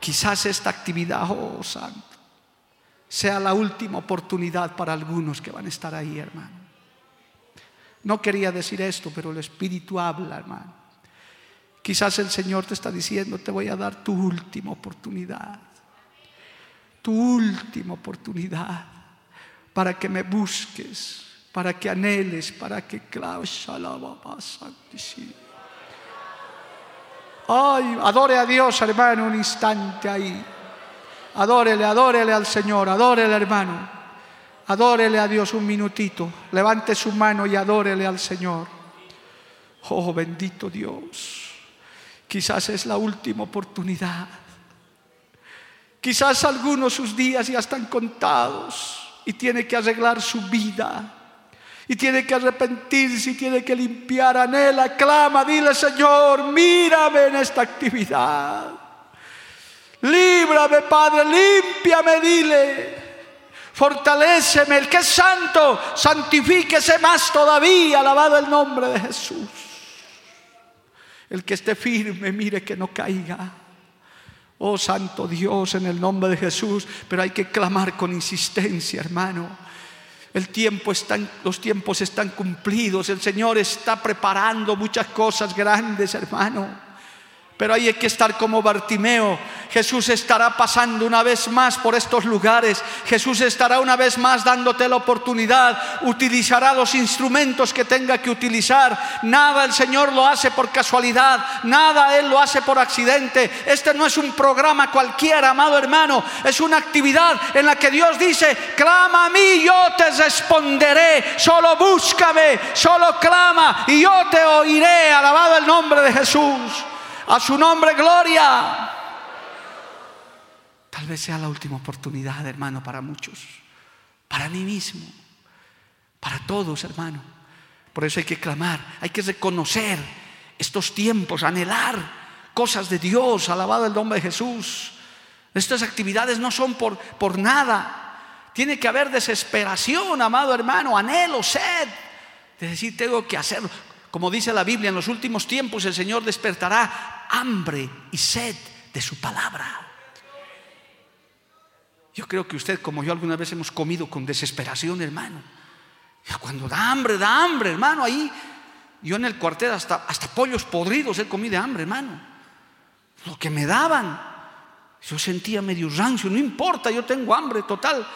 Speaker 1: Quizás esta actividad, oh Santo, sea la última oportunidad para algunos que van a estar ahí, hermano. No quería decir esto, pero el Espíritu habla, hermano. Quizás el Señor te está diciendo, te voy a dar tu última oportunidad. Tu última oportunidad para que me busques, para que anheles, para que claves Ay, adore a Dios, hermano, un instante ahí. Adórele, adórele al Señor, adórele, hermano. Adórele a Dios un minutito. Levante su mano y adórele al Señor. Oh, bendito Dios. Quizás es la última oportunidad. Quizás algunos sus días ya están contados y tiene que arreglar su vida y tiene que arrepentirse y tiene que limpiar, anhela, clama, dile Señor, mírame en esta actividad. Líbrame, Padre, límpiame, dile. Fortaléceme, el que es santo, santifíquese más todavía, alabado el nombre de Jesús. El que esté firme, mire que no caiga. Oh Santo Dios, en el nombre de Jesús, pero hay que clamar con insistencia, hermano. El tiempo está, los tiempos están cumplidos. El Señor está preparando muchas cosas grandes, hermano. Pero hay que estar como Bartimeo. Jesús estará pasando una vez más por estos lugares. Jesús estará una vez más dándote la oportunidad. Utilizará los instrumentos que tenga que utilizar. Nada el Señor lo hace por casualidad. Nada Él lo hace por accidente. Este no es un programa cualquiera, amado hermano. Es una actividad en la que Dios dice, clama a mí, yo te responderé. Solo búscame, solo clama y yo te oiré. Alabado el nombre de Jesús. A su nombre, gloria. Tal vez sea la última oportunidad, hermano, para muchos. Para mí mismo. Para todos, hermano. Por eso hay que clamar, hay que reconocer estos tiempos, anhelar cosas de Dios, alabado el nombre de Jesús. Estas actividades no son por, por nada. Tiene que haber desesperación, amado hermano, anhelo, sed. De decir, tengo que hacerlo. Como dice la Biblia, en los últimos tiempos el Señor despertará hambre y sed de su palabra. Yo creo que usted, como yo alguna vez hemos comido con desesperación, hermano. Cuando da hambre, da hambre, hermano. Ahí, yo en el cuartel hasta, hasta pollos podridos he comido de hambre, hermano. Lo que me daban, yo sentía medio rancio, no importa, yo tengo hambre total.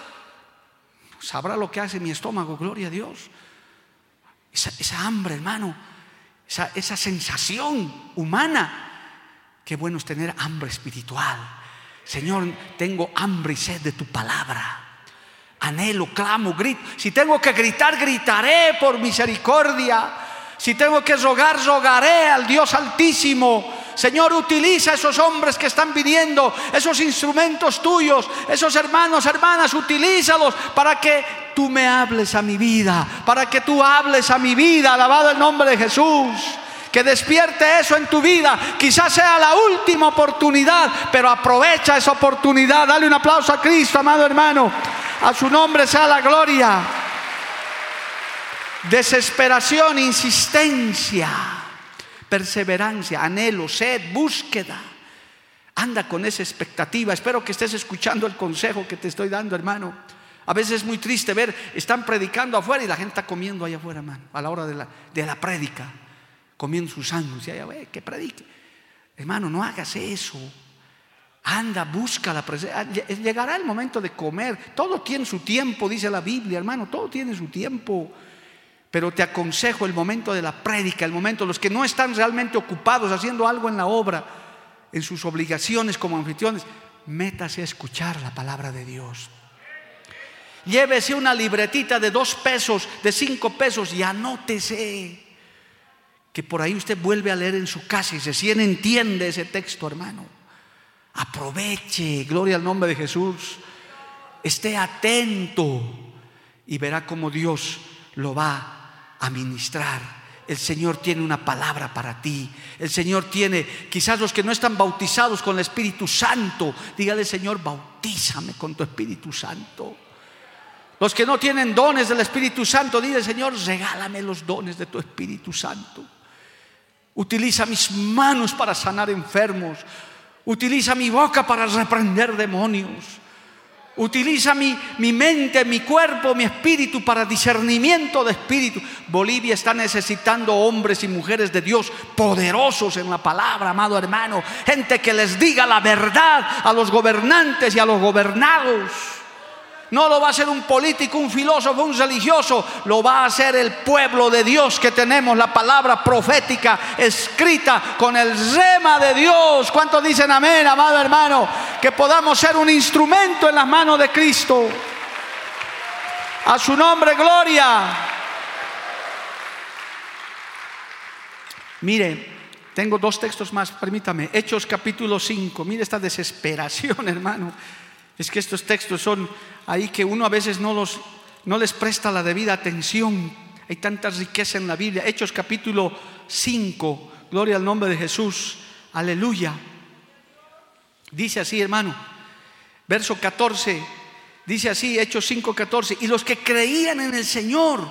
Speaker 1: Sabrá lo que hace mi estómago, gloria a Dios. Esa, hambre, hermano, esa, esa sensación humana. Qué bueno es tener hambre espiritual. Señor, tengo hambre y sed de tu palabra. Anhelo, clamo, grito. Si tengo que gritar, gritaré por misericordia. Si tengo que rogar, rogaré al Dios Altísimo. Señor, utiliza esos hombres que están viniendo, esos instrumentos tuyos, esos hermanos, hermanas, utilízalos para que tú me hables a mi vida, para que tú hables a mi vida, alabado el nombre de Jesús. Que despierte eso en tu vida. Quizás sea la última oportunidad, pero aprovecha esa oportunidad. Dale un aplauso a Cristo, amado hermano. A su nombre sea la gloria. Desesperación, insistencia, perseverancia, anhelo, sed, búsqueda. Anda con esa expectativa. Espero que estés escuchando el consejo que te estoy dando, hermano. A veces es muy triste ver, están predicando afuera y la gente está comiendo allá afuera, hermano, a la hora de la, de la prédica, comiendo sus sándwiches. Allá, que predique. Hermano, no hagas eso. Anda, busca la presencia. Ah, llegará el momento de comer. Todo tiene su tiempo, dice la Biblia, hermano. Todo tiene su tiempo. Pero te aconsejo el momento de la prédica, el momento, los que no están realmente ocupados haciendo algo en la obra, en sus obligaciones como anfitriones, métase a escuchar la palabra de Dios. Llévese una libretita de dos pesos, de cinco pesos y anótese. Que por ahí usted vuelve a leer en su casa y recién entiende ese texto, hermano. Aproveche, gloria al nombre de Jesús. esté atento y verá cómo Dios lo va a ministrar. El Señor tiene una palabra para ti. El Señor tiene, quizás los que no están bautizados con el Espíritu Santo, dígale Señor, bautízame con tu Espíritu Santo. Los que no tienen dones del Espíritu Santo, dile Señor, regálame los dones de tu Espíritu Santo. Utiliza mis manos para sanar enfermos. Utiliza mi boca para reprender demonios. Utiliza mi, mi, mente, mi cuerpo, mi espíritu para discernimiento de espíritu. Bolivia está necesitando hombres y mujeres de Dios poderosos en la palabra, amado hermano. Gente que les diga la verdad a los gobernantes y a los gobernados. No lo va a hacer un político, un filósofo, un religioso. Lo va a hacer el pueblo de Dios que tenemos la palabra profética escrita con el rema de Dios. ¿Cuántos dicen amén, amado hermano? Que podamos ser un instrumento en las manos de Cristo. A su nombre, gloria. Mire, tengo dos textos más, permítame. Hechos capítulo 5. Mire esta desesperación, hermano. Es que estos textos son ahí que uno a veces no, los, no les presta la debida atención. Hay tanta riqueza en la Biblia. Hechos capítulo 5, gloria al nombre de Jesús. Aleluya. Dice así, hermano. Verso 14. Dice así, Hechos 5, 14. Y los que creían en el Señor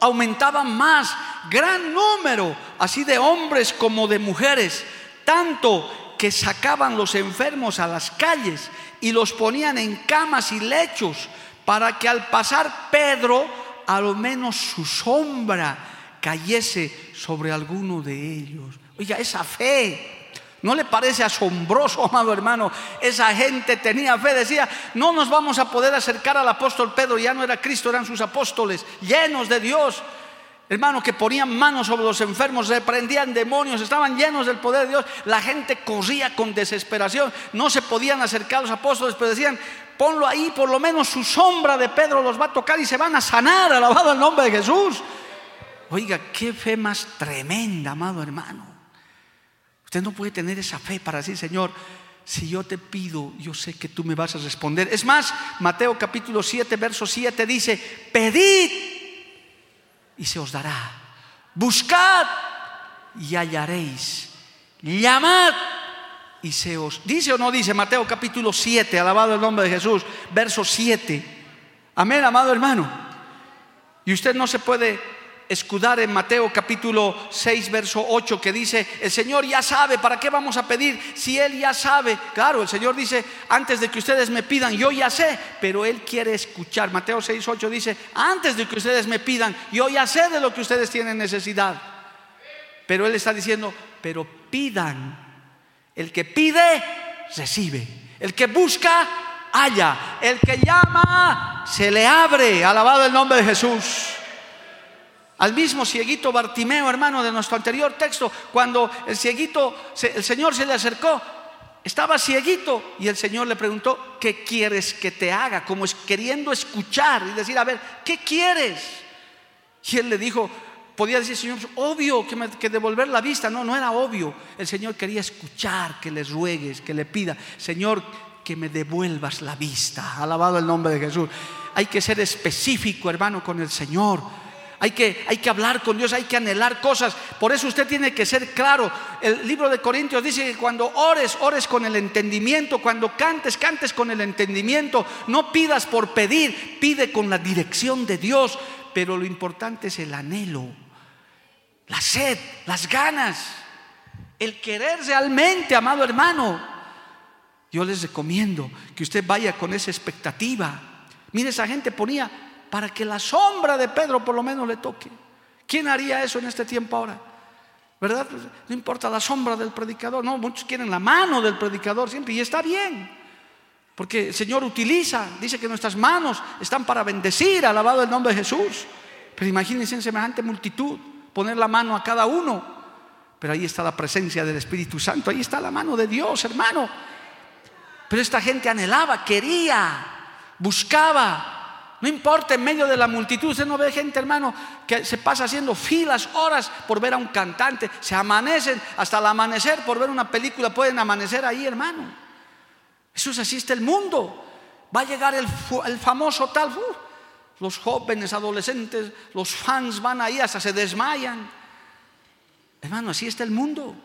Speaker 1: aumentaban más, gran número, así de hombres como de mujeres, tanto que sacaban los enfermos a las calles y los ponían en camas y lechos para que al pasar Pedro, a lo menos su sombra cayese sobre alguno de ellos. Oiga, esa fe. ¿No le parece asombroso, amado hermano? Esa gente tenía fe, decía, no nos vamos a poder acercar al apóstol Pedro, ya no era Cristo, eran sus apóstoles, llenos de Dios. Hermano, que ponían manos sobre los enfermos, reprendían demonios, estaban llenos del poder de Dios. La gente corría con desesperación. No se podían acercar a los apóstoles, pero decían, ponlo ahí, por lo menos su sombra de Pedro los va a tocar y se van a sanar, alabado el nombre de Jesús. Oiga, qué fe más tremenda, amado hermano. Usted no puede tener esa fe para decir, Señor, si yo te pido, yo sé que tú me vas a responder. Es más, Mateo capítulo 7, verso 7 dice, pedid y se os dará. Buscad y hallaréis. Llamad y se os... ¿Dice o no dice Mateo capítulo 7, alabado el nombre de Jesús, verso 7? Amén, amado hermano. Y usted no se puede escudar en Mateo capítulo 6, verso 8, que dice, el Señor ya sabe, ¿para qué vamos a pedir si Él ya sabe? Claro, el Señor dice, antes de que ustedes me pidan, yo ya sé, pero Él quiere escuchar. Mateo 6, 8 dice, antes de que ustedes me pidan, yo ya sé de lo que ustedes tienen necesidad. Pero Él está diciendo, pero pidan. El que pide, recibe. El que busca, halla. El que llama, se le abre. Alabado el nombre de Jesús. Al mismo cieguito Bartimeo, hermano, de nuestro anterior texto, cuando el cieguito, el Señor se le acercó, estaba cieguito y el Señor le preguntó, ¿qué quieres que te haga? Como queriendo escuchar y decir, a ver, ¿qué quieres? Y él le dijo, podía decir, Señor, obvio que, que, devolver la vista. No, no era obvio. El Señor quería escuchar, que le ruegues, que le pida, Señor, que me devuelvas la vista. Alabado el nombre de Jesús. Hay que ser específico, hermano, con el Señor hay que, hay que hablar con Dios, hay que anhelar cosas. Por eso usted tiene que ser claro. El libro de Corintios dice que cuando ores, ores con el entendimiento. Cuando cantes, cantes con el entendimiento. No pidas por pedir, pide con la dirección de Dios. Pero lo importante es el anhelo, la sed, las ganas, el querer realmente, amado hermano. Yo les recomiendo que usted vaya con esa expectativa. Mire, esa gente ponía para que la sombra de Pedro por lo menos le toque. ¿Quién haría eso en este tiempo ahora? ¿Verdad? No importa la sombra del predicador, no, muchos quieren la mano del predicador siempre y está bien. Porque el Señor utiliza, dice que nuestras manos están para bendecir, alabado el nombre de Jesús. Pero imagínense en semejante multitud, poner la mano a cada uno. Pero ahí está la presencia del Espíritu Santo, ahí está la mano de Dios, hermano. Pero esta gente anhelaba, quería, buscaba, no importa en medio de la multitud, usted no ve gente, hermano, que se pasa haciendo filas, horas por ver a un cantante, se amanecen hasta el amanecer por ver una película, pueden amanecer ahí, hermano. Eso es así está el mundo. Va a llegar el, famoso tal. Los jóvenes, adolescentes, los fans van ahí hasta se desmayan. Hermano, así está el mundo.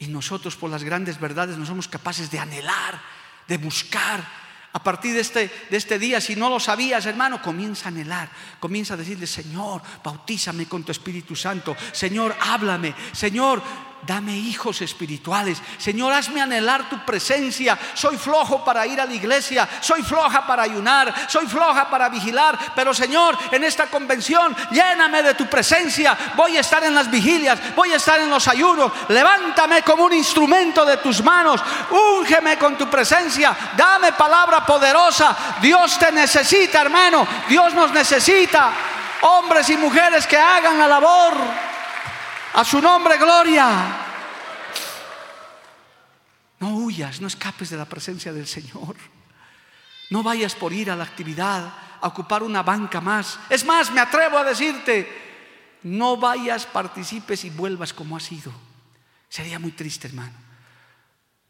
Speaker 1: Y nosotros por las grandes verdades no somos capaces de anhelar, de buscar, a partir de este, de este día, si no lo sabías, hermano, comienza a anhelar, comienza a decirle, Señor, bautízame con tu Espíritu Santo, Señor, háblame, Señor, dame hijos espirituales. Señor, hazme anhelar tu presencia. Soy flojo para ir a la iglesia, soy floja para ayunar, soy floja para vigilar, pero Señor, en esta convención, lléname de tu presencia. Voy a estar en las vigilias, voy a estar en los ayunos. Levántame como un instrumento de tus manos. Úngeme con tu presencia. Dame palabra poderosa. Dios te necesita, hermano. Dios nos necesita. Hombres y mujeres que hagan la labor a su nombre, gloria. No huyas, no escapes de la presencia del Señor. No vayas por ir a la actividad, a ocupar una banca más. Es más, me atrevo a decirte, no vayas, participes y vuelvas como has sido. Sería muy triste, hermano.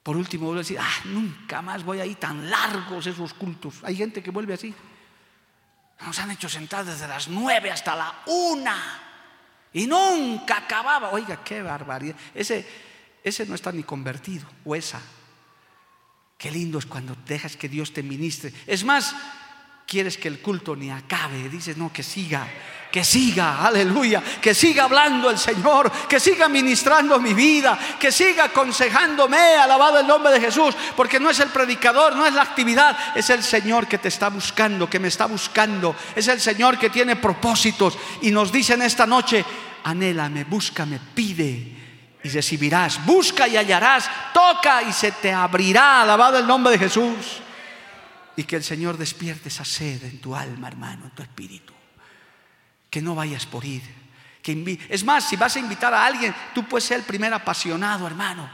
Speaker 1: Por último, vuelvo a decir, ah, nunca más voy a ir tan largos esos cultos. Hay gente que vuelve así. Nos han hecho sentar desde las nueve hasta la una. Y nunca acababa. Oiga, qué barbaridad. Ese, ese no está ni convertido, o esa. Qué lindo es cuando dejas que Dios te ministre. Es más, quieres que el culto ni acabe. Dices, no, que siga, que siga, aleluya, que siga hablando el Señor, que siga ministrando mi vida, que siga aconsejándome, alabado el nombre de Jesús, porque no es el predicador, no es la actividad, es el Señor que te está buscando, que me está buscando, es el Señor que tiene propósitos y nos dice en esta noche, anhélame, búscame, pide y recibirás. Busca y hallarás. Toca y se te abrirá. Alabado el nombre de Jesús. Y que el Señor despierte esa sed en tu alma, hermano, en tu espíritu. Que no vayas por ir. Que es más, si vas a invitar a alguien, tú puedes ser el primer apasionado, hermano.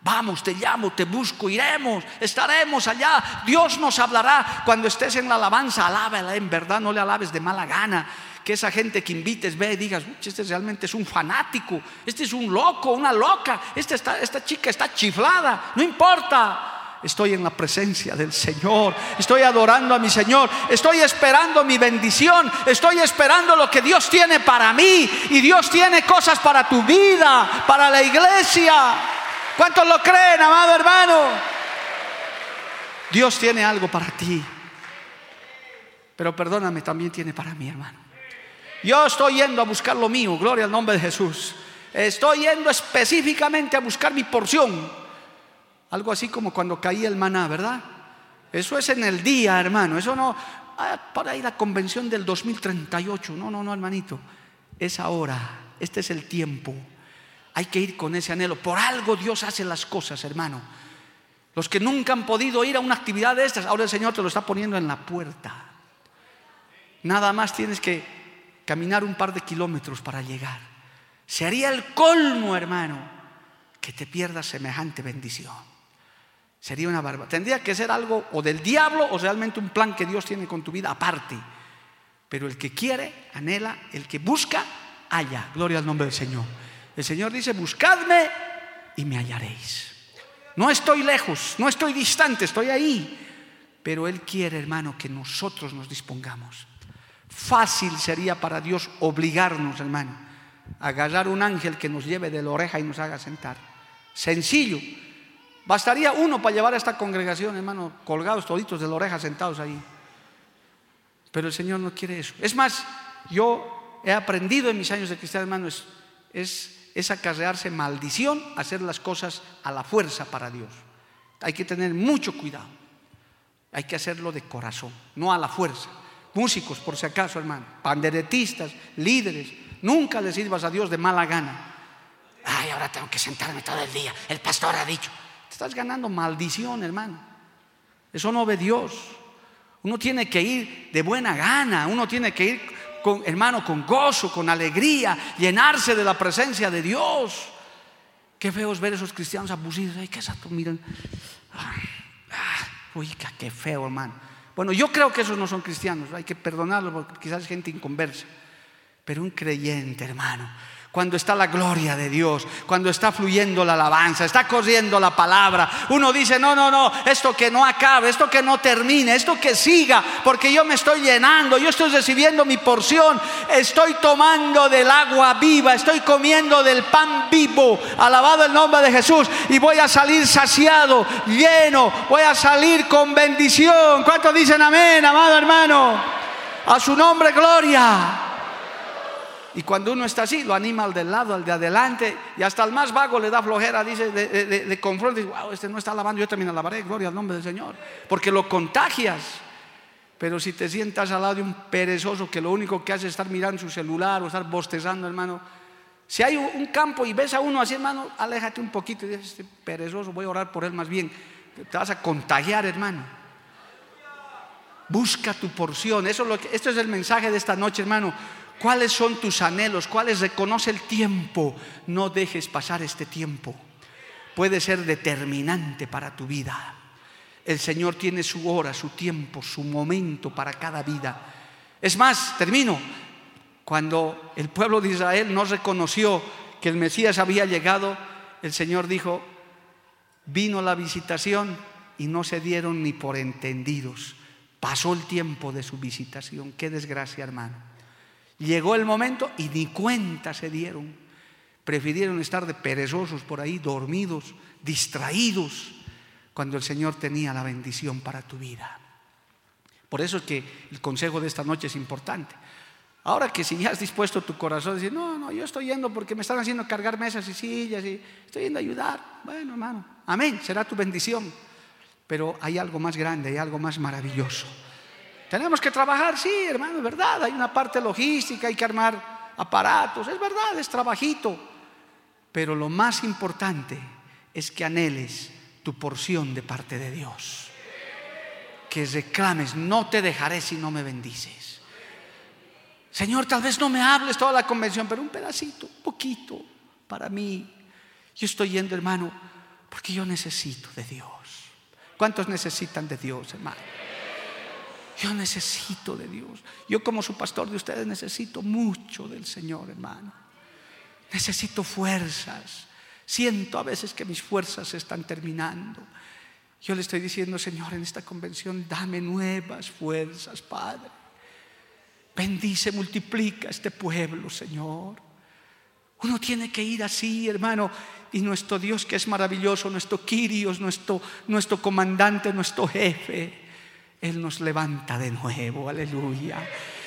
Speaker 1: Vamos, te llamo, te busco, iremos, estaremos allá. Dios nos hablará cuando estés en la alabanza. Alábala en verdad, no le alabes de mala gana que esa gente que invites ve y digas, este realmente es un fanático, este es un loco, una loca, esta, esta chica está chiflada, no importa. Estoy en la presencia del Señor, estoy adorando a mi Señor, estoy esperando mi bendición, estoy esperando lo que Dios tiene para mí y Dios tiene cosas para tu vida, para la iglesia. ¿Cuántos lo creen, amado hermano? Dios tiene algo para ti. Pero perdóname, también tiene para mí, hermano. Yo estoy yendo a buscar lo mío, gloria al nombre de Jesús. Estoy yendo específicamente a buscar mi porción. Algo así como cuando caía el maná, ¿verdad? Eso es en el día, hermano. Eso no, ah, para ir a la convención del 2038. No, no, no, hermanito. Es ahora. Este es el tiempo. Hay que ir con ese anhelo. Por algo Dios hace las cosas, hermano. Los que nunca han podido ir a una actividad de estas, ahora el Señor te lo está poniendo en la puerta. Nada más tienes que caminar un par de kilómetros para llegar. Sería el colmo, hermano, que te pierdas semejante bendición. Sería una barba. Tendría que ser algo o del diablo o realmente un plan que Dios tiene con tu vida aparte. Pero el que quiere, anhela, el que busca, halla. Gloria al nombre del Señor. El Señor dice, buscadme y me hallaréis. No estoy lejos, no estoy distante, estoy ahí. Pero Él quiere, hermano, que nosotros nos dispongamos. Fácil sería para Dios obligarnos, hermano, a agarrar un ángel que nos lleve de la oreja y nos haga sentar. Sencillo. Bastaría uno para llevar a esta congregación, hermano, colgados toditos de la oreja, sentados ahí. Pero el Señor no quiere eso. Es más, yo he aprendido en mis años de cristiano, hermano, es, es, es acarrearse maldición, hacer las cosas a la fuerza para Dios. Hay que tener mucho cuidado. Hay que hacerlo de corazón, no a la fuerza músicos por si acaso, hermano, panderetistas, líderes, nunca le sirvas a Dios de mala gana. Ay, ahora tengo que sentarme todo el día, el pastor ha dicho, te estás ganando maldición, hermano. Eso no ve Dios. Uno tiene que ir de buena gana, uno tiene que ir, con, hermano, con gozo, con alegría, llenarse de la presencia de Dios. Qué feo es ver esos cristianos abusivos. Ay, qué exacto, miren. uy, qué feo, hermano. Bueno, yo creo que esos no son cristianos, hay que perdonarlos porque quizás es gente inconversa. Pero un creyente, hermano, cuando está la gloria de Dios, cuando está fluyendo la alabanza, está corriendo la palabra. Uno dice, no, no, no, esto que no acabe, esto que no termine, esto que siga, porque yo me estoy llenando, yo estoy recibiendo mi porción, estoy tomando del agua viva, estoy comiendo del pan vivo, alabado el nombre de Jesús, y voy a salir saciado, lleno, voy a salir con bendición. ¿Cuántos dicen amén, amado hermano? A su nombre, gloria. Y cuando uno está así, lo anima al del lado, al de adelante, y hasta el más vago le da flojera, dice, de, de, de confronto, dice, wow, este no está alabando, yo también alabaré, gloria al nombre del Señor, porque lo contagias. Pero si te sientas al lado de un perezoso que lo único que hace es estar mirando su celular o estar bostezando, hermano, si hay un campo y ves a uno así, hermano, aléjate un poquito y dices, este perezoso, voy a orar por él más bien. Te vas a contagiar, hermano. Busca tu porción. Eso es lo que, esto es el mensaje de esta noche, hermano. ¿Cuáles son tus anhelos? ¿Cuáles reconoce el tiempo? No dejes pasar este tiempo. Puede ser determinante para tu vida. El Señor tiene su hora, su tiempo, su momento para cada vida. Es más, termino. Cuando el pueblo de Israel no reconoció que el Mesías había llegado, el Señor dijo, vino la visitación y no se dieron ni por entendidos. Pasó el tiempo de su visitación. Qué desgracia, hermano. Llegó el momento y ni cuenta se dieron. Prefirieron estar de perezosos por ahí, dormidos, distraídos, cuando el Señor tenía la bendición para tu vida. Por eso es que el consejo de esta noche es importante. Ahora que si ya has dispuesto tu corazón decir, no, no, yo estoy yendo porque me están haciendo cargar mesas y sillas y estoy yendo a ayudar. Bueno, hermano, amén, será tu bendición. Pero hay algo más grande, hay algo más maravilloso. Tenemos que trabajar, sí, hermano, es verdad. Hay una parte logística, hay que armar aparatos, es verdad, es trabajito. Pero lo más importante es que anheles tu porción de parte de Dios. Que reclames, no te dejaré si no me bendices. Señor, tal vez no me hables toda la convención, pero un pedacito, un poquito para mí. Yo estoy yendo, hermano, porque yo necesito de Dios. ¿Cuántos necesitan de Dios, hermano? Yo necesito de Dios. Yo como su pastor de ustedes necesito mucho del Señor, hermano. Necesito fuerzas. Siento a veces que mis fuerzas se están terminando. Yo le estoy diciendo, Señor, en esta convención, dame nuevas fuerzas, Padre. Bendice, multiplica este pueblo, Señor. Uno tiene que ir así, hermano. Y nuestro Dios que es maravilloso, nuestro Quirios, nuestro, nuestro comandante, nuestro jefe él nos levanta de nuevo, aleluya.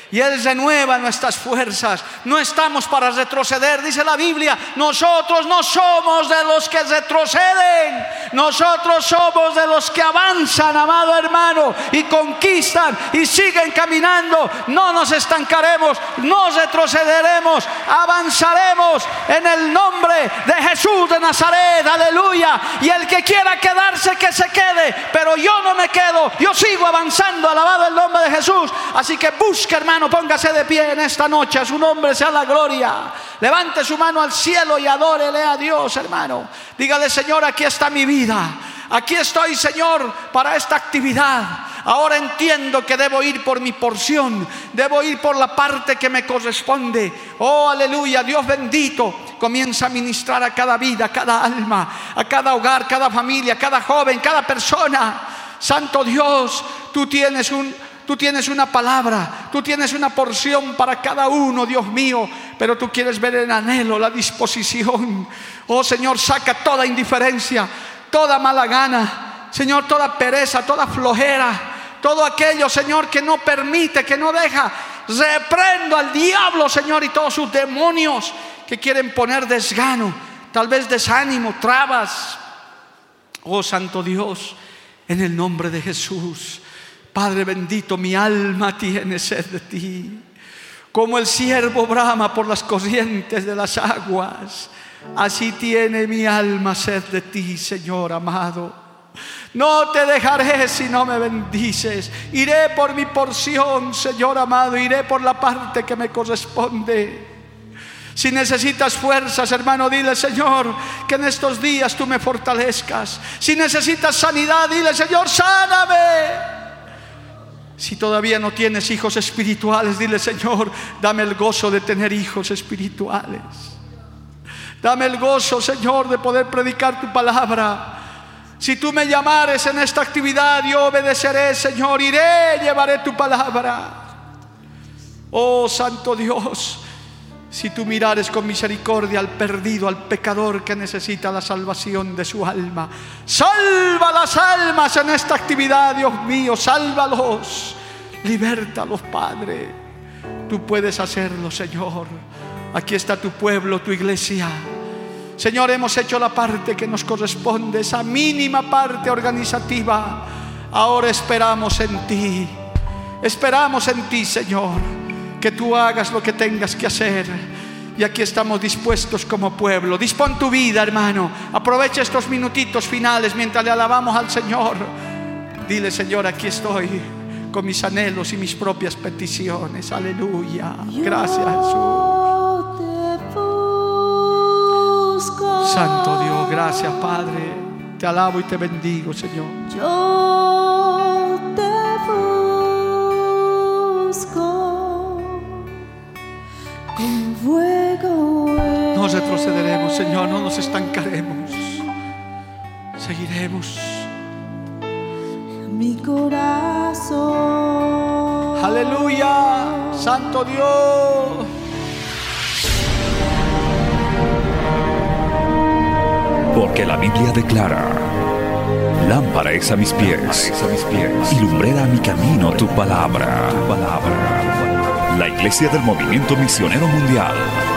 Speaker 1: Y Él renueva nuestras fuerzas. No estamos para retroceder, dice la Biblia. Nosotros no somos de los que retroceden. Nosotros somos de los que avanzan, amado hermano, y conquistan y siguen caminando. No nos estancaremos, no retrocederemos, avanzaremos en el nombre de Jesús de Nazaret. Aleluya. Y el que quiera quedarse, que se quede. Pero yo no me quedo, yo sigo avanzando, alabado el nombre de Jesús. Así que busque, hermano póngase de pie en esta noche. A su nombre sea la gloria. Levante su mano al cielo y adórele a Dios, hermano. Dígale, Señor, aquí está mi vida. Aquí estoy, Señor, para esta actividad. Ahora entiendo que debo ir por mi porción, debo ir por la parte que me corresponde. Oh, aleluya, Dios bendito. Comienza a ministrar a cada vida, a cada alma, a cada hogar, cada familia, cada joven, cada persona. Santo Dios, tú tienes un, Tú tienes una palabra, tú tienes una porción para cada uno, Dios mío, pero tú quieres ver en anhelo la disposición. Oh Señor, saca toda indiferencia, toda mala gana, Señor, toda pereza, toda flojera, todo aquello, Señor, que no permite, que no deja. Reprendo al diablo, Señor, y todos sus demonios que quieren poner desgano, tal vez desánimo, trabas. Oh Santo Dios, en el nombre de Jesús. Padre bendito, mi alma tiene sed de ti. Como el siervo brama por las corrientes de las aguas, así tiene mi alma sed de ti, Señor amado. No te dejaré si no me bendices. Iré por mi porción, Señor amado. Iré por la parte que me corresponde. Si necesitas fuerzas, hermano, dile, Señor, que en estos días tú me fortalezcas. Si necesitas sanidad, dile, Señor, sáname. Si todavía no tienes hijos espirituales, dile Señor, dame el gozo de tener hijos espirituales. Dame el gozo, Señor, de poder predicar tu palabra. Si tú me llamares en esta actividad, yo obedeceré, Señor. Iré, llevaré tu palabra. Oh Santo Dios, si tú mirares con misericordia al perdido, al pecador que necesita la salvación de su alma, salva las almas en esta actividad, Dios mío, sálvalos, libértalos, Padre. Tú puedes hacerlo, Señor. Aquí está tu pueblo, tu iglesia. Señor, hemos hecho la parte que nos corresponde, esa mínima parte organizativa. Ahora esperamos en ti. Esperamos en ti, Señor, que tú hagas lo que tengas que hacer. Y aquí estamos dispuestos como pueblo. Dispón tu vida, hermano. Aprovecha estos minutitos finales mientras le alabamos al Señor. Dile, Señor, aquí estoy con mis anhelos y mis propias peticiones. Aleluya. Gracias, Jesús. Santo Dios, gracias Padre. Te alabo y te bendigo, Señor. No retrocederemos, Señor, no nos estancaremos. Seguiremos.
Speaker 2: Mi corazón.
Speaker 1: Aleluya, Santo Dios.
Speaker 3: Porque la Biblia declara, lámpara es a mis pies, a mis pies, y lumbrera a mi camino tu palabra, tu palabra. La Iglesia del Movimiento Misionero Mundial